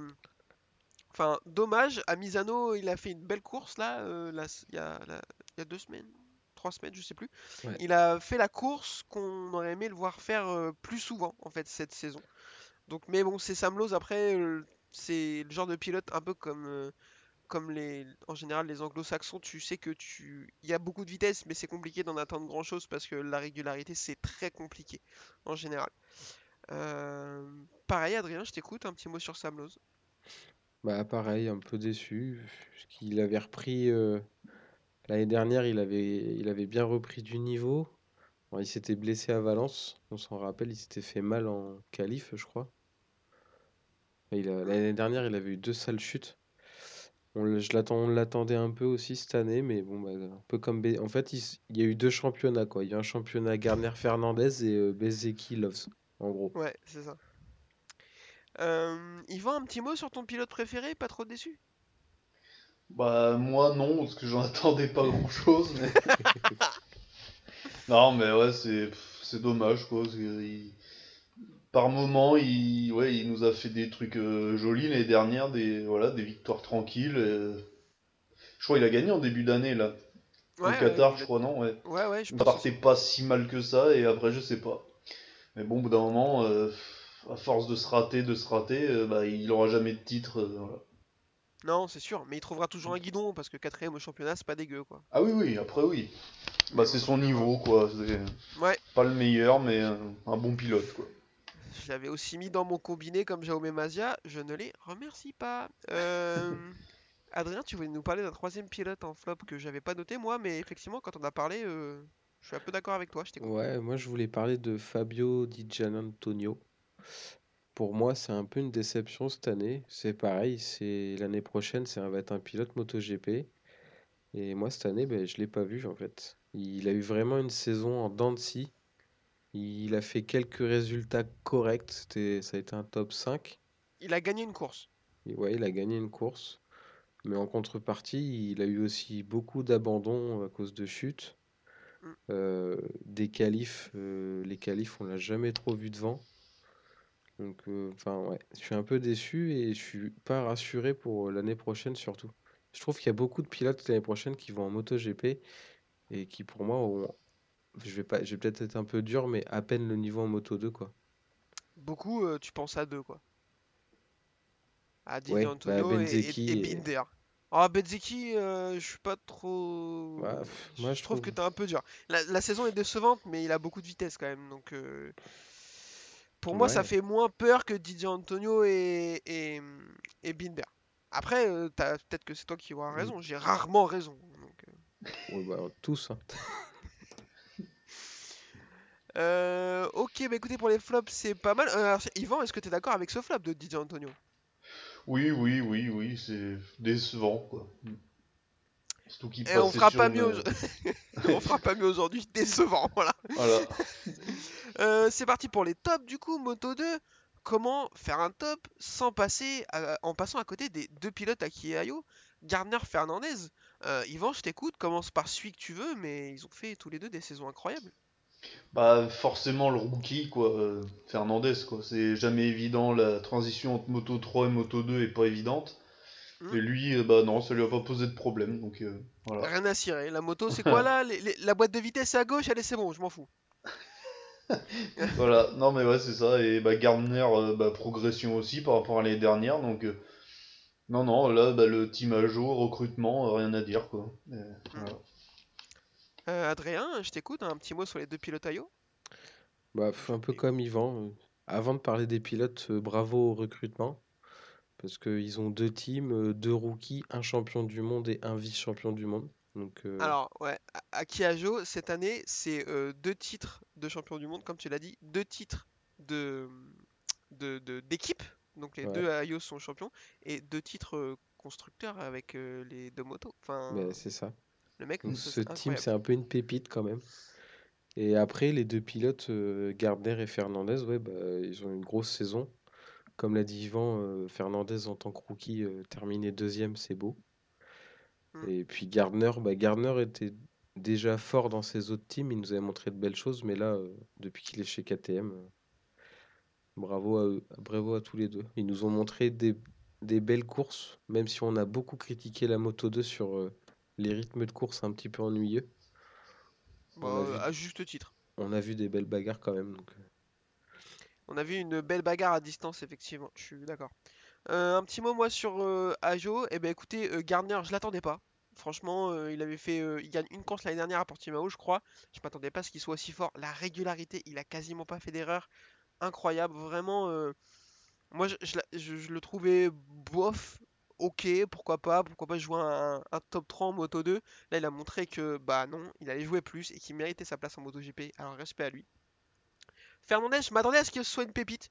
enfin, dommage. À Misano, il a fait une belle course là, il y y a deux semaines, trois semaines, je sais plus. Ouais. Il a fait la course qu'on aurait aimé le voir faire plus souvent en fait cette saison. Donc, mais bon, c'est Sam Lowe, après, c'est le genre de pilote un peu comme, comme les, en général les anglo-saxons. Tu sais que tu, il y a beaucoup de vitesse, mais c'est compliqué d'en attendre grand chose parce que la régularité c'est très compliqué en général. Euh, pareil, Adrien, je t'écoute, un petit mot sur Sam. Bah pareil, un peu déçu. Avait repris euh, l'année dernière, il avait, il avait bien repris du niveau. Il s'était blessé à Valence, on s'en rappelle, il s'était fait mal en qualif, je crois. L'année dernière, il avait eu deux sales chutes. On, je l'attends, on l'attendait un peu aussi cette année, mais bon, bah, un peu comme. En fait, il, y a eu deux championnats, quoi. Il y a un championnat Garner-Fernandez et euh, Bezeki Loves, en gros. Ouais, c'est ça. Euh, Yvan, un petit mot sur ton pilote préféré, pas trop déçu? Bah moi non, parce que j'en attendais pas grand-chose, mais... Non mais ouais, c'est dommage quoi. parce que il- Par moment, il... Ouais, il nous a fait des trucs euh, jolis l'année dernière, des... Voilà, des victoires tranquilles. et- Je crois qu'il a gagné en début d'année là, au Qatar, ouais, je crois, non? Ouais. ouais, ouais, je Il partait pas si mal que ça, et après, je sais pas. Mais bon, au bout d'un moment, euh, à force de se rater, de se rater, euh, bah, il aura jamais de titre. voilà. Non, c'est sûr, mais il trouvera toujours un guidon parce que quatrième au championnat, c'est pas dégueu, quoi. Ah oui, oui, après, oui. Bah, c'est son niveau, quoi. Ouais, pas le meilleur, mais un bon pilote, quoi. Je l'avais aussi mis dans mon combiné comme Jaume Mazia, je ne les remercie pas. Euh, Adrien, tu voulais nous parler d'un troisième pilote en flop que j'avais pas noté moi, mais effectivement, quand on a parlé, euh, je suis un peu d'accord avec toi, je. Ouais, moi je voulais parler de Fabio Di Gianantonio. Pour moi, c'est un peu une déception cette année. C'est pareil, c'est l'année prochaine, ça va être un pilote MotoGP. Et moi, cette année, ben, je l'ai pas vu en fait. Il a eu vraiment une saison en dents de scie. Il a fait quelques résultats corrects. C'était, ça a été un top 5. Il a gagné une course. Et ouais, il a gagné une course. Mais en contrepartie, il a eu aussi beaucoup d'abandons à cause de chutes. Mm. Euh, des qualifs, euh, les qualifs, on l'a jamais trop vu devant. Donc, euh, enfin, ouais, je suis un peu déçu et je suis pas rassuré pour l'année prochaine surtout. Je trouve qu'il y a beaucoup de pilotes l'année prochaine qui vont en MotoGP et qui, pour moi, ont, je vais pas, je vais peut-être être un peu dur, mais à peine le niveau en Moto 2, quoi. Beaucoup, euh, tu penses à deux, quoi. À Di Ouais, bah, Antonio et, et- Benzeki et et- Binder. Ah, Benzeki, euh, je suis pas trop. Ouais, pff, moi, je trouve trouve- que t'es un peu dur. La, la saison est décevante, mais il a beaucoup de vitesse quand même. Donc, euh, pour moi, ça fait moins peur que Didier Antonio et, et, et Binder. Après, peut-être que c'est toi qui auras Mm. raison. J'ai rarement raison. donc. Ouais, bah, tous, hein. Euh, ok, bah écoutez, pour les flops, c'est pas mal. Euh, alors, Yvan, est-ce que t'es d'accord avec ce flop de Didier Antonio? Oui, oui, oui, oui, c'est décevant, quoi. Surtout qu'il Et on fera pas mieux. au- on fera pas mieux aujourd'hui. Décevant, voilà. Voilà. Euh, c'est parti pour les tops du coup, Moto 2. Comment faire un top sans passer à- en passant à côté des deux pilotes à Gardner Fernandez? Euh, Yvan, je t'écoute, commence par celui que tu veux, mais ils ont fait tous les deux des saisons incroyables. Bah forcément le rookie quoi, euh, Fernandez quoi, c'est jamais évident, la transition entre Moto 3 et Moto 2 est pas évidente. Mhm. Et lui, euh, bah non, ça lui a pas posé de problème, donc euh, voilà. Rien à cirer. La moto, c'est quoi là? Les- les- La boîte de vitesse à gauche, allez, c'est bon, je m'en fous. Voilà, non mais ouais c'est ça, et bah Gardner, bah, progression aussi par rapport à l'année dernière, donc non non, là bah, le team à jour, recrutement, rien à dire quoi. Voilà. Euh, Adrien, je t'écoute, un petit mot sur les deux pilotes Ayo. Bah, un peu comme Yvan. Avant de parler des pilotes, euh, bravo au recrutement. Parce qu'ils ont deux teams, euh, deux rookies, un champion du monde et un vice-champion du monde. Donc, euh, Alors, ouais, à- Akiajo, cette année, c'est euh, deux titres de champion du monde, comme tu l'as dit, deux titres de de- de- d'équipe. Donc les Ouais. deux Ayo sont champions et deux titres constructeurs avec euh, les deux motos. Enfin, bah, c'est ça. Le mec, Donc, ça, ce team, c'est un peu une pépite quand même. Et après, les deux pilotes, euh, Gardner et Fernandez, ouais, bah, ils ont une grosse saison. Comme l'a dit Yvan, euh, Fernandez en tant que rookie, euh, terminé deuxième, c'est beau. Mm. Et puis Gardner, bah, Gardner était déjà fort dans ses autres teams, il nous avait montré de belles choses, mais là, euh, depuis qu'il est chez KTM, bravo à eux, bravo à tous les deux. Ils nous ont montré des, des belles courses, même si on a beaucoup critiqué la Moto 2 sur les rythmes de course un petit peu ennuyeux. Bah, on a vu- à juste titre. On a vu des belles bagarres quand même. Donc, euh, On a vu une belle bagarre à distance, effectivement. Je suis d'accord. Euh, un petit mot, moi, sur euh, Ajo. Eh ben, écoutez, euh, Gardner, je l'attendais pas. Franchement, il avait fait, il gagne une course l'année dernière à Portimao, je crois. Je m'attendais pas à ce qu'il soit aussi fort. La régularité, il a quasiment pas fait d'erreur. Incroyable, vraiment. moi, je, je la- je- je le trouvais bof. Ok, pourquoi pas, pourquoi pas jouer un, top 3 en Moto 2. Là, il a montré que bah non, il allait jouer plus et qu'il méritait sa place en MotoGP. Alors respect à lui. Fernandez, je m'attendais à ce qu'il soit une pépite.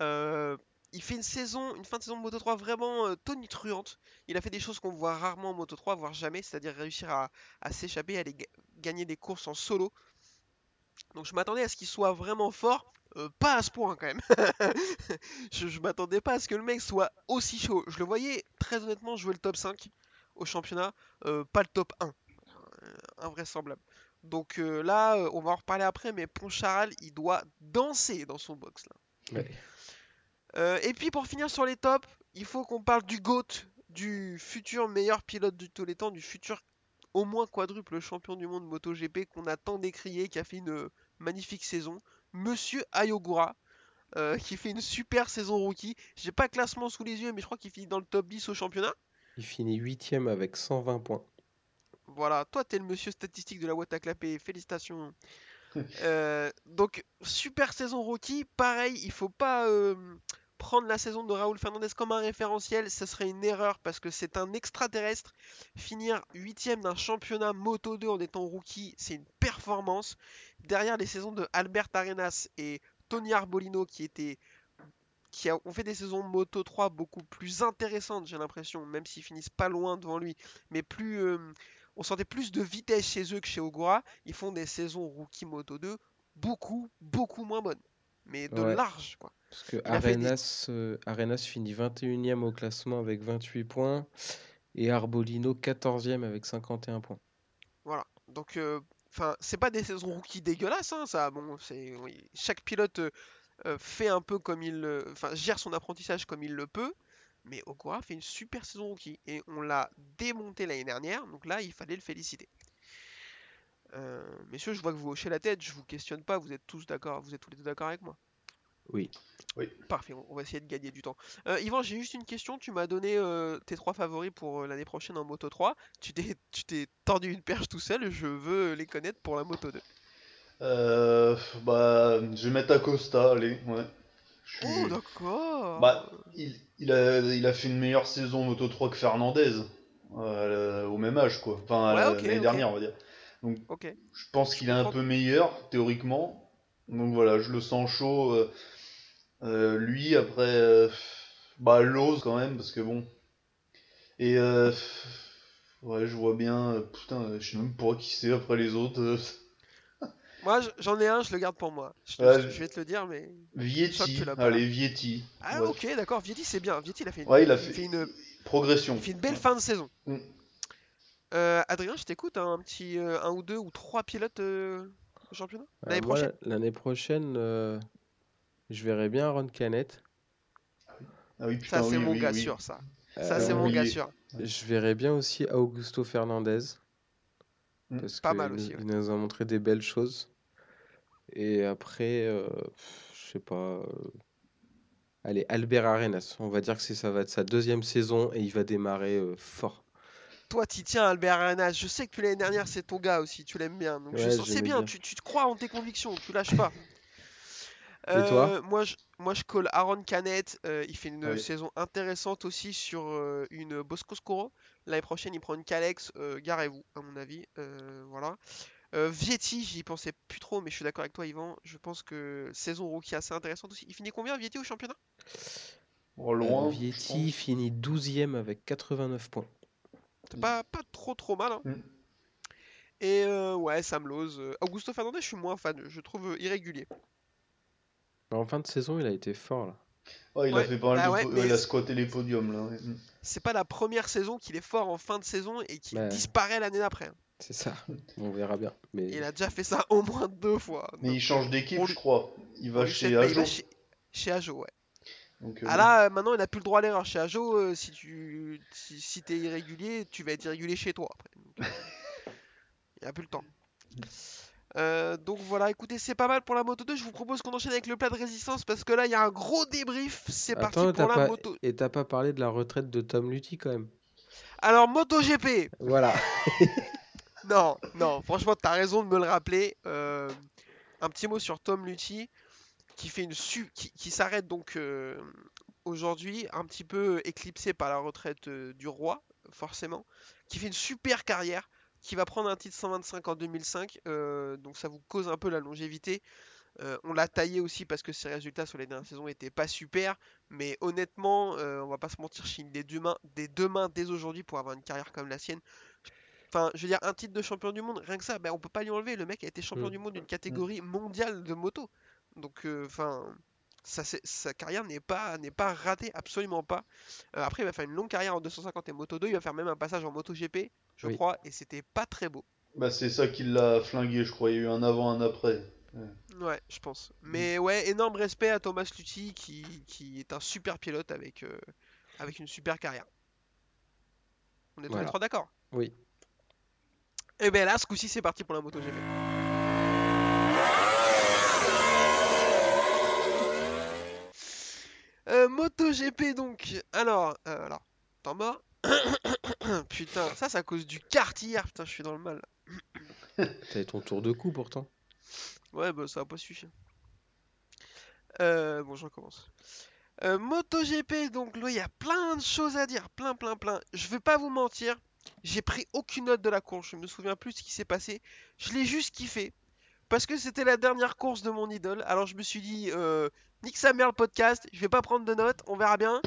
Euh, il fait une saison, une fin de saison de Moto 3 vraiment euh, tonitruante. Il a fait des choses qu'on voit rarement en Moto 3, voire jamais, c'est-à-dire réussir à, s'échapper, à aller ga- gagner des courses en solo. Donc je m'attendais à ce qu'il soit vraiment fort, euh, pas à ce point quand même. je, je m'attendais pas à ce que le mec soit aussi chaud. Je le voyais très honnêtement jouer le top 5 au championnat, euh, pas le top 1. Euh, invraisemblable. Donc euh, là, on va en reparler après, mais Poncharal, il doit danser dans son box là. Ouais. Et puis pour finir sur les tops, il faut qu'on parle du GOAT, du futur meilleur pilote de tous les temps, du futur au moins quadruple champion du monde MotoGP qu'on a tant décrié, qui a fait une magnifique saison, Monsieur Ayogura, euh, qui fait une super saison rookie. J'ai pas classement sous les yeux, mais je crois qu'il finit dans le top 10 au championnat. Il finit huitième avec 120 points. Voilà, toi t'es le monsieur statistique de la boîte à clapper, félicitations. Euh, donc super saison rookie, pareil, il faut pas euh, prendre la saison de Raúl Fernandez comme un référentiel, ce serait une erreur parce que c'est un extraterrestre. Finir huitième d'un championnat Moto 2 en étant rookie, c'est une performance. Derrière les saisons de Albert Arenas et Tony Arbolino qui étaient qui a- ont fait des saisons Moto 3 beaucoup plus intéressantes, j'ai l'impression, même s'ils finissent pas loin devant lui, mais plus euh, on sentait plus de vitesse chez eux que chez Ogura. Ils font des saisons rookie Moto 2 beaucoup, beaucoup moins bonnes. Mais de Ouais. large, quoi. Parce que des- Arenas, euh, Arenas finit 21e au classement avec 28 points. Et Arbolino 14e avec 51 points. Voilà. Donc, euh, enfin, c'est pas des saisons rookie dégueulasses, hein, ça. Bon, c'est chaque pilote euh, euh, fait un peu comme il, gère son apprentissage comme il le peut. Mais Ogura fait une super saison rookie et on l'a démonté l'année dernière. Donc là, il fallait le féliciter. Euh, messieurs, je vois que vous hochez la tête. Je vous questionne pas. Vous êtes tous d'accord. Vous êtes tous les deux d'accord avec moi? Oui. Parfait, on on va essayer de gagner du temps. Euh, Yvan, j'ai juste une question. Tu m'as donné euh, tes trois favoris pour euh, l'année prochaine en Moto 3. Tu t'es, tu t'es tordu une perche tout seul. Je veux les connaître pour la Moto 2. Euh, bah, je vais mettre Acosta, allez, ouais. Je suis- Oh, d'accord. Bah, il, il a, il a fait une meilleure saison Moto 3 que Fernandez, euh, au même âge, quoi. Enfin, Ouais, l'année dernière, on va dire. Ok. Je pense qu'il est un peu meilleur, théoriquement. Donc voilà, je le sens chaud. Euh, lui, après, euh, bah, l'ose quand même, parce que bon. Et euh, ouais, je vois bien. putain, je sais même pas qui c'est après les autres. Moi, j'en ai un. Je le garde pour moi. Je, te- Ouais, je vais te le dire, mais. Vietti, allez, Vietti. Ah, Ouais. ok, d'accord. Vietti, c'est bien. Vietti, il a fait une, Ouais, il a il fait- fait une, Progression. il fait une belle fin de saison. Mm. Euh, Adrien, je t'écoute. hein, un petit, euh, un ou deux ou trois pilotes euh, au championnat? L'année prochaine? L'année prochaine, euh, je verrais bien Ron Canet. Ah oui, putain, Ça, c'est oui, mon oui, gars oui. sûr, ça. Ça, Euh, c'est mon gars sûr. Je verrais bien aussi Augusto Fernandez. Mm. Parce Pas qu'il mal nous- aussi, ouais. il nous a montré des belles choses. Et après, euh, je sais pas. euh, Allez, Albert Arenas. On va dire que ça va être sa deuxième saison et il va démarrer euh, fort. Toi, t'y tiens, Albert Arenas. Je sais que tu l'année dernière, c'est ton gars aussi. Tu l'aimes bien. Donc je Ouais, sens, c'est bien. Tu, tu te crois en tes convictions. Tu lâches pas. Et toi Euh, moi, je, moi, je colle Aaron Canet. euh, il fait une oui. saison intéressante aussi sur euh, une Bosco Scuro. L'année prochaine, il prend une Calex. euh, Garez-vous, à mon avis. Euh, voilà. Euh, Vietti, j'y pensais plus trop, mais je suis d'accord avec toi, Yvan. Je pense que saison rookie assez intéressante aussi. Il finit combien, Vietti, au championnat? Oh, loin. Euh, Vietti finit 12e avec 89 points. C'est pas, pas trop trop mal. hein. Mm. Et euh, ouais, Sam euh, Augusto Fernandez, je suis moins fan. Je trouve euh, irrégulier. En fin de saison, il a été fort là. Ouais, il Ouais, a fait pas mal bah de ouais, il a squatté les podiums là. C'est pas la première saison qu'il est fort en fin de saison et qu'il Ouais. disparaît l'année d'après. hein. C'est ça. On verra bien. Mais Il a déjà fait ça au moins deux fois. Mais Donc, il change d'équipe, on je crois. Il va chez il va Ajo. chez, chez Ajo, ouais. Donc, euh, Ah là, euh, maintenant, il n'a plus le droit à l'erreur. Chez Ajo, euh, si tu si, si t'es irrégulier, tu vas être irrégulier chez toi après. Donc, euh, il n'y a plus le temps. Euh, donc voilà, écoutez, c'est pas mal pour la moto 2. Je vous propose qu'on enchaîne avec le plat de résistance parce que là, il y a un gros débrief. C'est parti pour la pas... moto. et t'as pas parlé de la retraite de Tom Lutti quand même. Alors, MotoGP, Voilà. Non, non, franchement, t'as raison de me le rappeler. Euh, un petit mot sur Tom Lutti, qui fait une su qui, qui s'arrête donc euh, aujourd'hui, un petit peu éclipsé par la retraite du roi, forcément, qui fait une super carrière, qui va prendre un titre 125 en 2005, euh, donc ça vous cause un peu la longévité. Euh, on l'a taillé aussi parce que ses résultats sur les dernières saisons étaient pas super. Mais honnêtement, euh, on va pas se mentir, Chine des deux mains, des deux mains dès aujourd'hui pour avoir une carrière comme la sienne. Enfin, je veux dire, un titre de champion du monde, rien que ça, ben, on peut pas lui enlever. Le mec a été champion Mm. du monde d'une catégorie mondiale de moto. Donc, euh, enfin, sa carrière n'est pas, n'est pas ratée, absolument pas. Après, il va faire une longue carrière en 250 et Moto 2. Il va faire même un passage en Moto GP, je Oui. crois, et c'était pas très beau. Bah, c'est ça qui l'a flingué, je crois. Il y a eu un avant, un après. Ouais, je pense. Mais ouais, énorme respect à Thomas Lutti qui, qui est un super pilote avec, euh, avec une super carrière. On est tous les trois d'accord? Oui. Et ben là, ce coup-ci, c'est parti pour la MotoGP. Euh, MotoGP donc. Alors, euh, alors, temps mort. putain, ça, c'est à cause du kart hier. Putain, je suis dans le mal. T'avais ton tour de coup pourtant. Ouais, bah ça va pas suffire. Euh, bon, je recommence. Euh, MotoGP, donc là, il y a plein de choses à dire. Plein, plein, plein. Je vais pas vous mentir. J'ai pris aucune note de la course. Je me souviens plus de ce qui s'est passé. Je l'ai juste kiffé. Parce que c'était la dernière course de mon idole. Alors je me suis dit, euh, nique sa mère le podcast. Je vais pas prendre de notes. On verra bien.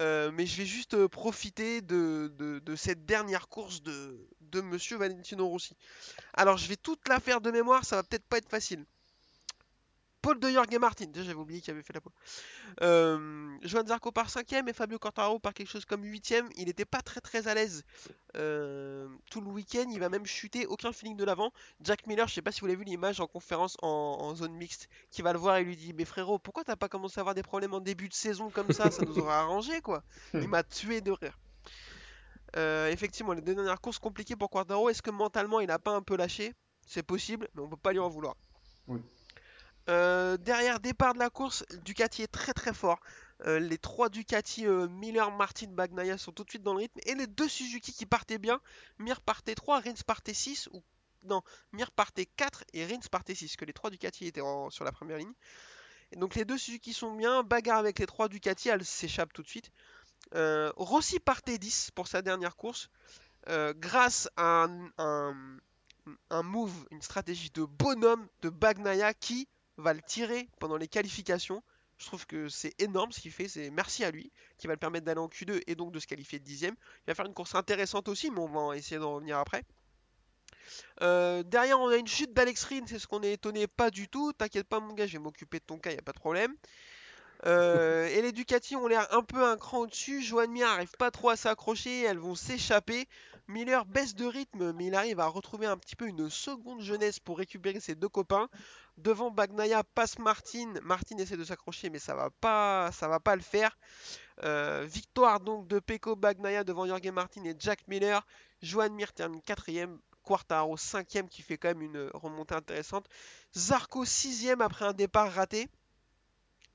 Euh, mais je vais juste euh, profiter de, cette dernière course de, de Monsieur Valentino Rossi. Alors je vais toute la faire de mémoire. Ça va peut-être pas être facile. Paul de Jorge Martin, déjà j'avais oublié qu'il avait fait la pole. Euh, Johan Zarco par 5ème et Fabio Quartararo par quelque chose comme 8ème. Il n'était pas très très à l'aise euh, tout le week-end. Il va même chuter, aucun feeling de l'avant. Jack Miller, je sais pas si vous l'avez vu l'image en conférence en, zone mixte, qui va le voir et lui dit Mais frérot, pourquoi t'as pas commencé à avoir des problèmes en début de saison comme ça? Ça nous aurait arrangé quoi. Il m'a tué de rire. Euh, effectivement, les deux dernières courses compliquées pour Quartararo. Est-ce que mentalement il a pas un peu lâché? C'est possible, mais on peut pas lui en vouloir. Oui. Euh, derrière départ de la course, Ducati est très très fort. Euh, les trois Ducati, euh, Miller, Martin, Bagnaia sont tout de suite dans le rythme. Et les deux Suzuki qui partaient bien, Mir partait 3, Rins partait 6. Ou... Non, Mir partait 4 et Rins partait 6. Que les trois Ducati étaient en- sur la première ligne. Donc les deux Suzuki sont bien. Bagarre avec les trois Ducati, elle s'échappe tout de suite. Rossi partait 10 pour sa dernière course. grâce à un move, une stratégie de bonhomme de Bagnaia qui va le tirer pendant les qualifications. Je trouve que c'est énorme ce qu'il fait, c'est merci à lui, qui va le permettre d'aller en Q2 et donc de se qualifier de dixième. Il va faire une course intéressante aussi, mais on va essayer d'en revenir après. Euh, derrière, on a une chute d'Alex Rins, c'est ce qu'on est étonné pas du tout. T'inquiète pas, mon gars, je vais m'occuper de ton cas, y a pas de problème. Euh, et les Ducati ont l'air un peu un cran au-dessus. Joan Mir arrive pas trop à s'accrocher, elles vont s'échapper. Miller baisse de rythme, mais il arrive à retrouver un petit peu une seconde jeunesse pour récupérer ses deux copains. Devant Bagnaia passe Martin. Martin essaie de s'accrocher, mais ça va pas, ça va pas le faire. Euh, victoire donc de Pecco Bagnaia devant Jorge Martin et Jack Miller. Joan Mir termine quatrième. Quartaro cinquième qui fait quand même une remontée intéressante. Zarco sixième après un départ raté.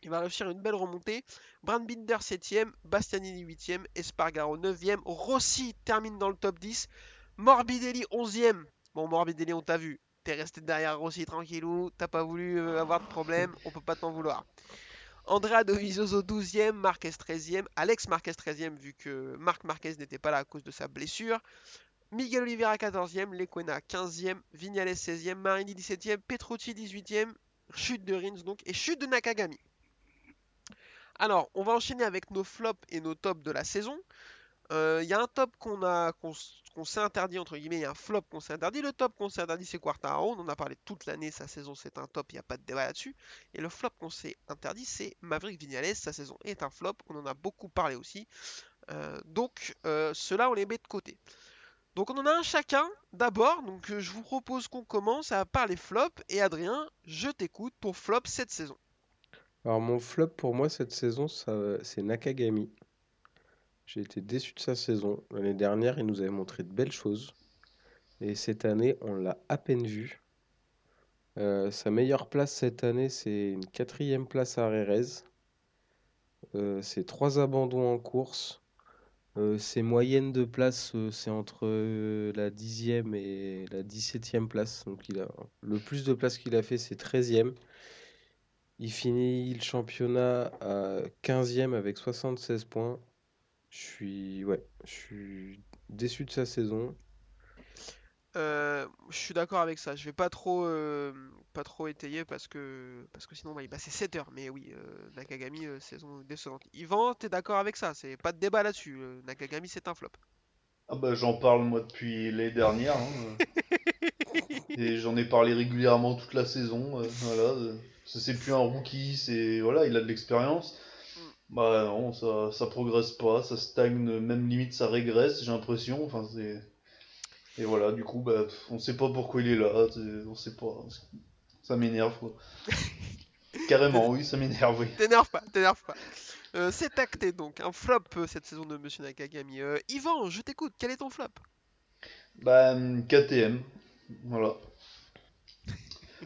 Il va réussir une belle remontée. Brand Binder 7ème, Bastianini 8ème, Espargaro 9ème, Rossi termine dans le top 10, Morbidelli 11ème. Bon, Morbidelli, on t'a vu. T'es resté derrière Rossi tranquillou, t'as pas voulu euh, avoir de problème, on peut pas t'en vouloir. Andrea Dovizioso 12ème, Marquez 13ème, Alex Marquez 13ème vu que Marc Marquez n'était pas là à cause de sa blessure. Miguel Oliveira 14ème, Lequena 15ème, Vignales 16ème, Marini 17ème, Petrucci 18ème, chute de Rins donc et chute de Nakagami. Alors, on va enchaîner avec nos flops et nos tops de la saison. Euh, Il y a un top qu'on a qu'on s'est interdit entre guillemets, il y a un flop qu'on s'est interdit. Le top qu'on s'est interdit c'est Quartaro, on en a parlé toute l'année, sa saison c'est un top, il n'y a pas de débat là-dessus. Et le flop qu'on s'est interdit c'est Maverick Vignales, sa saison est un flop, on en a beaucoup parlé aussi. Euh, donc euh, ceux-là on les met de côté. Donc on en a un chacun d'abord, donc je vous propose qu'on commence à par les flops et Adrien, je t'écoute, ton flop cette saison. Alors mon flop pour moi cette saison, c'est Nakagami. J'ai été déçu de sa saison. L'année dernière, il nous avait montré de belles choses. Et cette année, on l'a à peine vu. Euh, sa meilleure place cette année, c'est une quatrième place à Rérez. Euh, c'est trois abandons en course. Euh, ses moyennes de place, euh, c'est entre euh, la dixième et la dix-septième place. Donc il a le plus de places qu'il a fait, c'est treizième. Il finit le championnat à 15e avec 76 points. Je suis, ouais, je suis déçu de sa saison. Euh, je suis d'accord avec ça. Je vais pas trop, euh, pas trop étayer parce que, parce que sinon on va y passer 7 heures. Mais oui, euh, Nakagami, euh, saison décevante. Yvan, t'es d'accord avec ça? C'est pas de débat là-dessus. euh, Nakagami, c'est un flop. Ah bah j'en parle moi depuis l'année dernière. hein. Et j'en ai parlé régulièrement toute la saison. euh, voilà. C'est plus un rookie, c'est voilà, il a de l'expérience. Bah non, ça, ça progresse pas, ça stagne, même limite ça régresse, j'ai l'impression. Enfin c'est et voilà, du coup bah on sait pas pourquoi il est là, on sait pas. Ça m'énerve quoi. Carrément, oui, ça m'énerve, oui. T'énerve pas, t'énerve pas. Euh, c'est acté donc, un flop euh, cette saison de Monsieur Nakagami. Euh, Yvan, je t'écoute, quel est ton flop? Bah, hum, KTM, voilà.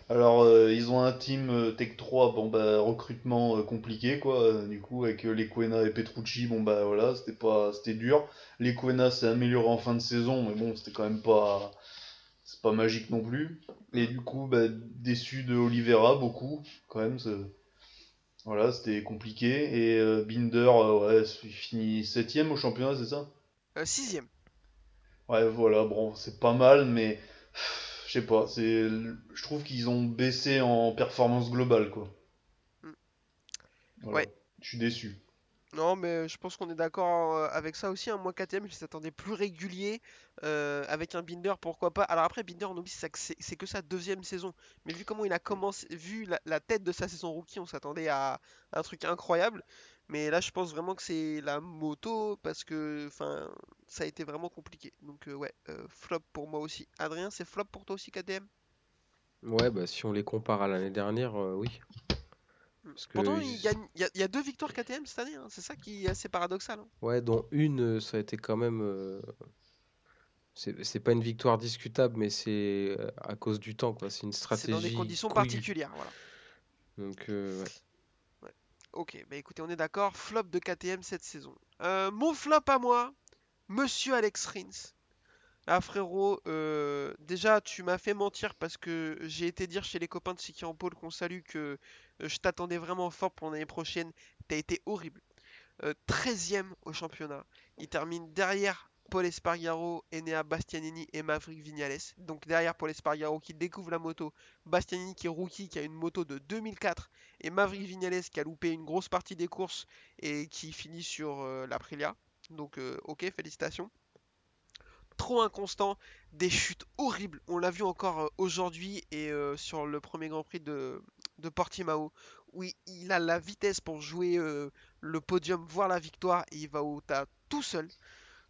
Alors, euh, ils ont un team euh, Tech 3, bon bah, recrutement euh, compliqué quoi. du coup, avec euh, Lequena et Petrucci, bon bah voilà, c'était pas, c'était dur. Lequena s'est amélioré en fin de saison, mais bon, c'était quand même pas, c'est pas magique non plus. Et du coup, bah, déçu de Oliveira beaucoup, quand même. c'est- Voilà, c'était compliqué. Et euh, Binder, ouais, il finit septième au championnat, c'est ça? Euh, sixième. Ouais, voilà, bon, c'est pas mal, mais je sais pas, c'est, je trouve qu'ils ont baissé en performance globale, quoi. Mm. Voilà. Ouais. Je suis déçu. Non, mais je pense qu'on est d'accord euh, avec ça aussi. hein. Moi, KTM, je les attendais plus réguliers. euh, avec un Binder, pourquoi pas. Alors après, Binder, on oublie, c'est que c'est c'est que sa deuxième saison. Mais vu comment il a commencé, vu la, la tête de sa saison rookie, on s'attendait à un truc incroyable. Mais là, je pense vraiment que c'est la moto parce que, enfin, ça a été vraiment compliqué. Donc euh, ouais, euh, flop pour moi aussi. Adrien, c'est flop pour toi aussi, KTM? Ouais, bah si on les compare à l'année dernière, euh, oui. Mm. Parce que Pourtant, il y, a, il y a deux victoires KTM cette année. hein. C'est ça qui est assez paradoxal. hein. Ouais, dont une, euh, ça a été quand même. C'est pas une victoire discutable, mais c'est à cause du temps, quoi. C'est une C'est dans des stratégie conditions particulières. Voilà. Donc, ouais. Ok, bah écoutez, on est d'accord, flop de KTM cette saison. Euh, mon flop à moi, Monsieur Alex Rins. Ah frérot, euh, déjà tu m'as fait mentir parce que j'ai été dire chez les copains de Siki en Pôle qu'on salue que euh, je t'attendais vraiment fort pour l'année prochaine. T'as été horrible. Euh, 13ème au championnat. Il termine derrière Paul Espargaro, Enea Bastianini et Maverick Vignales. Donc derrière Paul Espargaro qui découvre la moto, Bastianini qui est rookie, qui a une moto de 2004 et Maverick Vignales qui a loupé une grosse partie des courses et qui finit sur euh, l'Aprilia. Donc euh, ok, félicitations. Trop inconstant, des chutes horribles. On l'a vu encore euh, aujourd'hui et euh, sur le premier Grand Prix de, Portimao où il, a la vitesse pour jouer le podium, voire la victoire et il va au tas tout seul.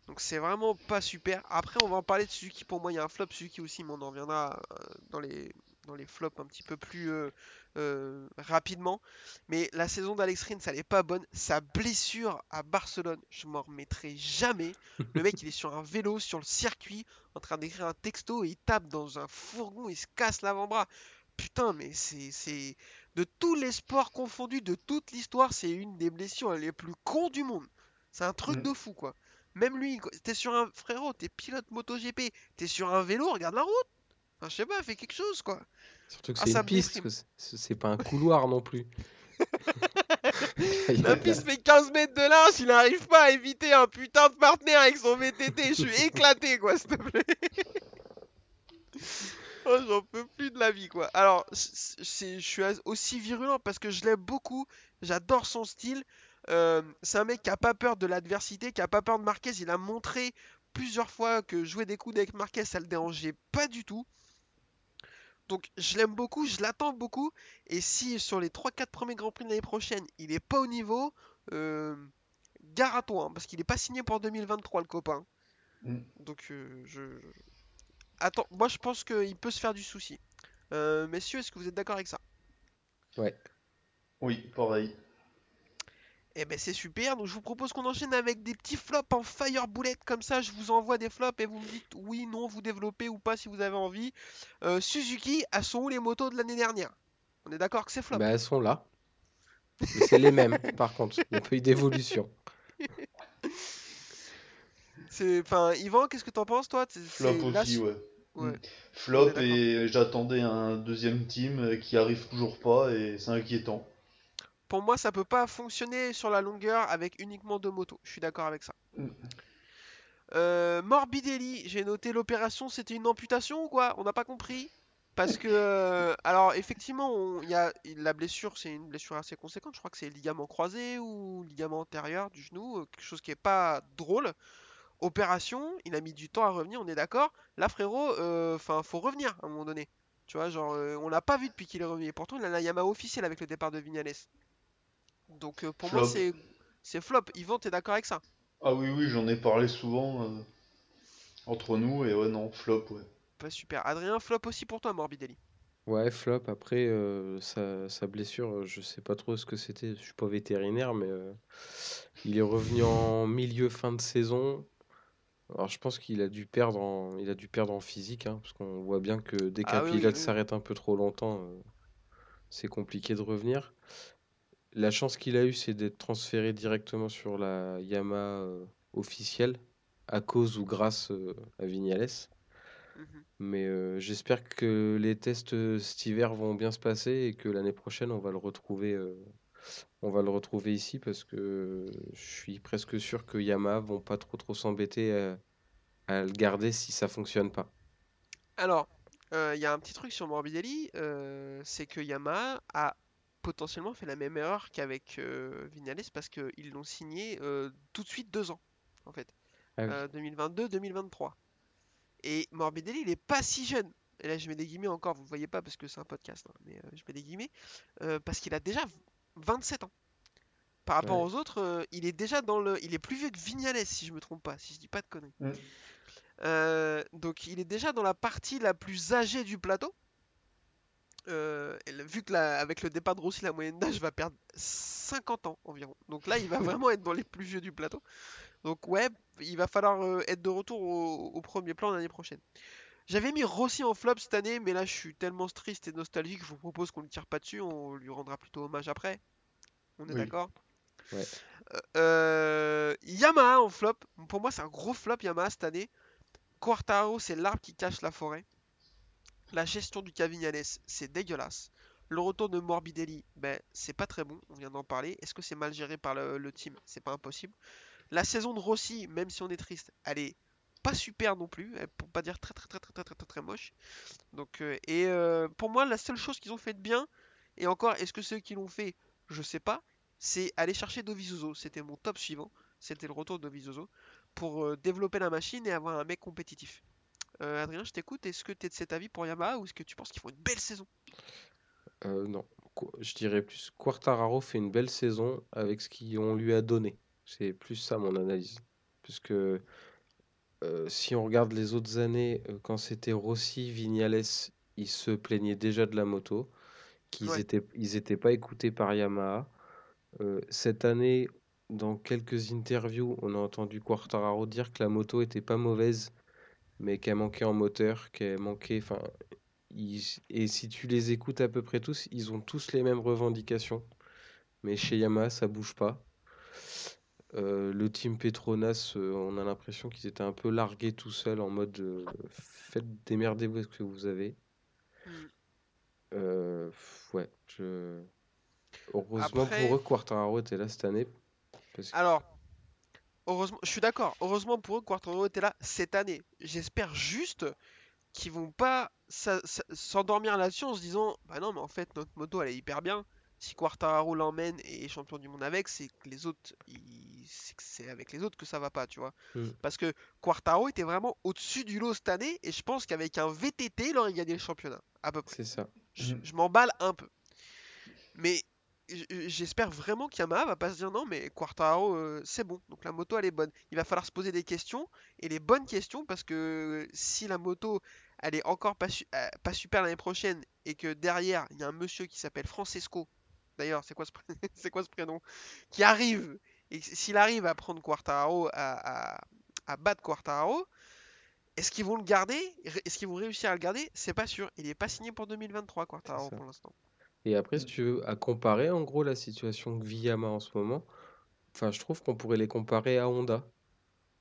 Donc c'est vraiment pas super. Après on va en parler de Suzuki. Pour moi il y a un flop Suzuki aussi, mais on en reviendra dans les, dans les flops un petit peu plus euh, rapidement. Mais la saison d'Alex Rins, elle est pas bonne. Sa blessure à Barcelone, je m'en remettrai jamais. Le mec, il est sur un vélo, sur le circuit, en train d'écrire un texto et il tape dans un fourgon, il se casse l'avant-bras. Putain, mais c'est. De tous les sports confondus, de toute l'histoire, c'est une des blessures les plus cons du monde. C'est un truc de fou, quoi. Même lui, t'es sur un... Frérot, t'es pilote MotoGP, t'es sur un vélo, regarde la route. Enfin, je sais pas, fais quelque chose, quoi. Surtout que Ah, c'est une piste, c'est- pas un couloir non plus. La piste fait 15 mètres de large, il n'arrive pas à éviter un putain de partenaire avec son VTT. Je suis éclaté, quoi, s'il te plaît. Oh, j'en peux plus de la vie, quoi. Alors, je suis aussi virulent parce que je l'aime beaucoup. J'adore son style. Euh, c'est un mec qui a pas peur de l'adversité, qui a pas peur de Marquez. Il a montré plusieurs fois que jouer des coudes avec Marquez, ça le dérangeait pas du tout. Donc, je l'aime beaucoup, je l'attends beaucoup. Et si sur les 3-4 premiers Grands Prix de l'année prochaine, il est pas au niveau, euh, gare à toi, hein, parce qu'il est pas signé pour 2023, le copain. Mm. Donc, euh, je. Attends, moi je pense qu'il peut se faire du souci. Euh, messieurs, est-ce que vous êtes d'accord avec ça? Ouais. Oui, pareil. Eh ben c'est super, donc je vous propose qu'on enchaîne avec des petits flops en fire bullet comme ça, je vous envoie des flops et vous me dites oui, non, vous développez ou pas si vous avez envie. Euh, Suzuki, elles sont où les motos de l'année dernière? On est d'accord que c'est flop Bah, elles sont là. Mais c'est les mêmes, par contre. Il n'y a pas eu d'évolution. C'est, enfin, Yvan, qu'est-ce que t'en penses toi? Flop aussi, ouais. ouais. Mm. Flop et j'attendais un deuxième team qui arrive toujours pas et c'est inquiétant. Pour moi, ça peut pas fonctionner sur la longueur avec uniquement deux motos. Je suis d'accord avec ça. Mm. Euh, Morbidelli, j'ai noté l'opération, c'était une amputation ou quoi? On n'a pas compris. Parce que, euh, alors effectivement, il y a la blessure, c'est une blessure assez conséquente. Je crois que c'est ligament croisé ou ligament antérieur du genou, euh, quelque chose qui est pas drôle. Opération, il a mis du temps à revenir, on est d'accord. Là, frérot, euh, faut revenir à un moment donné. Tu vois, genre, euh, on l'a pas vu depuis qu'il est revenu. Et pourtant, il a la Yamaha officielle avec le départ de Vignales. Donc, euh, pour moi, Flop. c'est c'est flop. Yvan, t'es d'accord avec ça? Ah oui, oui, j'en ai parlé souvent euh, entre nous, et ouais, non, flop, ouais. Pas super. Adrien, flop aussi pour toi, Morbidelli. Ouais, flop. Après, euh, sa, sa blessure, je sais pas trop ce que c'était. Je suis pas vétérinaire, mais euh, il est revenu en milieu fin de saison. Alors, je pense qu'il a dû perdre en, il a dû perdre en physique, hein, parce qu'on voit bien que dès qu'un Ah oui, oui, pilote oui. s'arrête un peu trop longtemps, euh, c'est compliqué de revenir. La chance qu'il a eue, c'est d'être transféré directement sur la Yamaha euh, officielle, à cause ou grâce euh, à Vignales. Mhm. Mais euh, j'espère que les tests cet hiver vont bien se passer et que l'année prochaine on va le retrouver, on va le retrouver ici parce que je suis presque sûr que Yamaha vont pas trop trop s'embêter à, à le garder si ça fonctionne pas. Alors, euh, il y a un petit truc sur Morbidelli, euh, c'est que Yamaha a potentiellement fait la même erreur qu'avec euh, Vignales parce qu'ils l'ont signé euh, tout de suite deux ans, en fait. Ah oui. Euh, 2022-2023. Et Morbidelli, il est pas si jeune. Et là, je mets des guillemets encore, vous ne voyez pas parce que c'est un podcast, hein, mais je mets des guillemets. parce qu'il a déjà 27 ans. Par rapport Ouais. aux autres, euh, il est déjà dans le. Il est plus vieux que Vignales, si je me trompe pas, si je dis pas de conneries. Mm. Euh, donc il est déjà dans la partie la plus âgée du plateau. Euh, vu que la- avec le départ de Rossi, la moyenne d'âge va perdre 50 ans environ. Donc là, il va vraiment être dans les plus vieux du plateau. Donc ouais, il va falloir euh, être de retour au, au premier plan l'année prochaine. J'avais mis Rossi en flop cette année, mais là je suis tellement triste et nostalgique, je vous propose qu'on ne tire pas dessus, on lui rendra plutôt hommage après. On est Oui. d'accord Ouais. Euh, Yamaha en flop, pour moi c'est un gros flop Yamaha cette année. Quartaro, c'est l'arbre qui cache la forêt. La gestion du Cavignales, c'est dégueulasse. Le retour de Morbidelli, ben, c'est pas très bon, on vient d'en parler. Est-ce que c'est mal géré par le, team? C'est pas impossible. La saison de Rossi, même si on est triste, elle est pas super non plus, pour pas dire très très très très très très très, très moche. Donc, euh, et euh, pour moi, la seule chose qu'ils ont fait de bien, et encore, est-ce que ceux qui l'ont fait, je sais pas, c'est aller chercher Dovizioso. C'était mon top suivant, c'était le retour de Dovizioso, pour euh, développer la machine et avoir un mec compétitif. Euh, Adrien, je t'écoute, est-ce que tu es de cet avis pour Yamaha ou est-ce que tu penses qu'ils font une belle saison? Euh, non, je dirais plus Quartararo fait une belle saison avec ce qu'on lui a donné. C'est plus ça mon analyse. Puisque euh, si on regarde les autres années, quand c'était Rossi, Vignales, ils se plaignaient déjà de la moto, qu'ils Ouais. étaient, ils étaient pas écoutés par Yamaha. Cette année, dans quelques interviews, on a entendu Quartararo dire que la moto était pas mauvaise, mais qu'elle manquait en moteur, qu'elle manquait. Enfin, ils- et si tu les écoutes à peu près tous, ils ont tous les mêmes revendications. Mais chez Yamaha, ça bouge pas. Euh, le team Petronas, euh, on a l'impression qu'ils étaient un peu largués tout seuls en mode euh, faites démerdez-vous avec ce que vous avez. Pff, ouais, je... Heureusement Après- pour eux, Quartararo était là cette année. Parce que- Alors, heureusement, je suis d'accord. Heureusement pour eux, Quartaro était là cette année. J'espère juste qu'ils vont pas s'endormir là-dessus en se disant Bah non, mais en fait, notre moto elle est hyper bien. Si Quartararo l'emmène et est champion du monde avec, c'est que les autres, ils- c'est avec les autres que ça va pas, tu vois. Mm. Parce que Quartaro était vraiment au-dessus du lot cette année et je pense qu'avec un VTT, il aurait gagné le championnat, à peu près. C'est ça. Je, je m'emballe un peu. Mais j'espère vraiment qu'Yamaha va pas se dire non, mais Quartaro, euh, c'est bon. Donc la moto, elle est bonne. Il va falloir se poser des questions et les bonnes questions parce que si la moto, elle est encore pas, su- euh, pas super l'année prochaine et que derrière, il y a un monsieur qui s'appelle Francesco. D'ailleurs, c'est quoi, ce quoi prénom Qui arrive. Et s'il arrive à prendre Quartaro, à, à- à battre Quartaro, est-ce qu'ils vont le garder? Est-ce qu'ils vont réussir à le garder? C'est pas sûr. Il est pas signé pour 2023, Quartaro, pour l'instant. Et après, si tu veux, à comparer en gros la situation que vit Yamaha en ce moment, enfin, je trouve qu'on pourrait les comparer à Honda.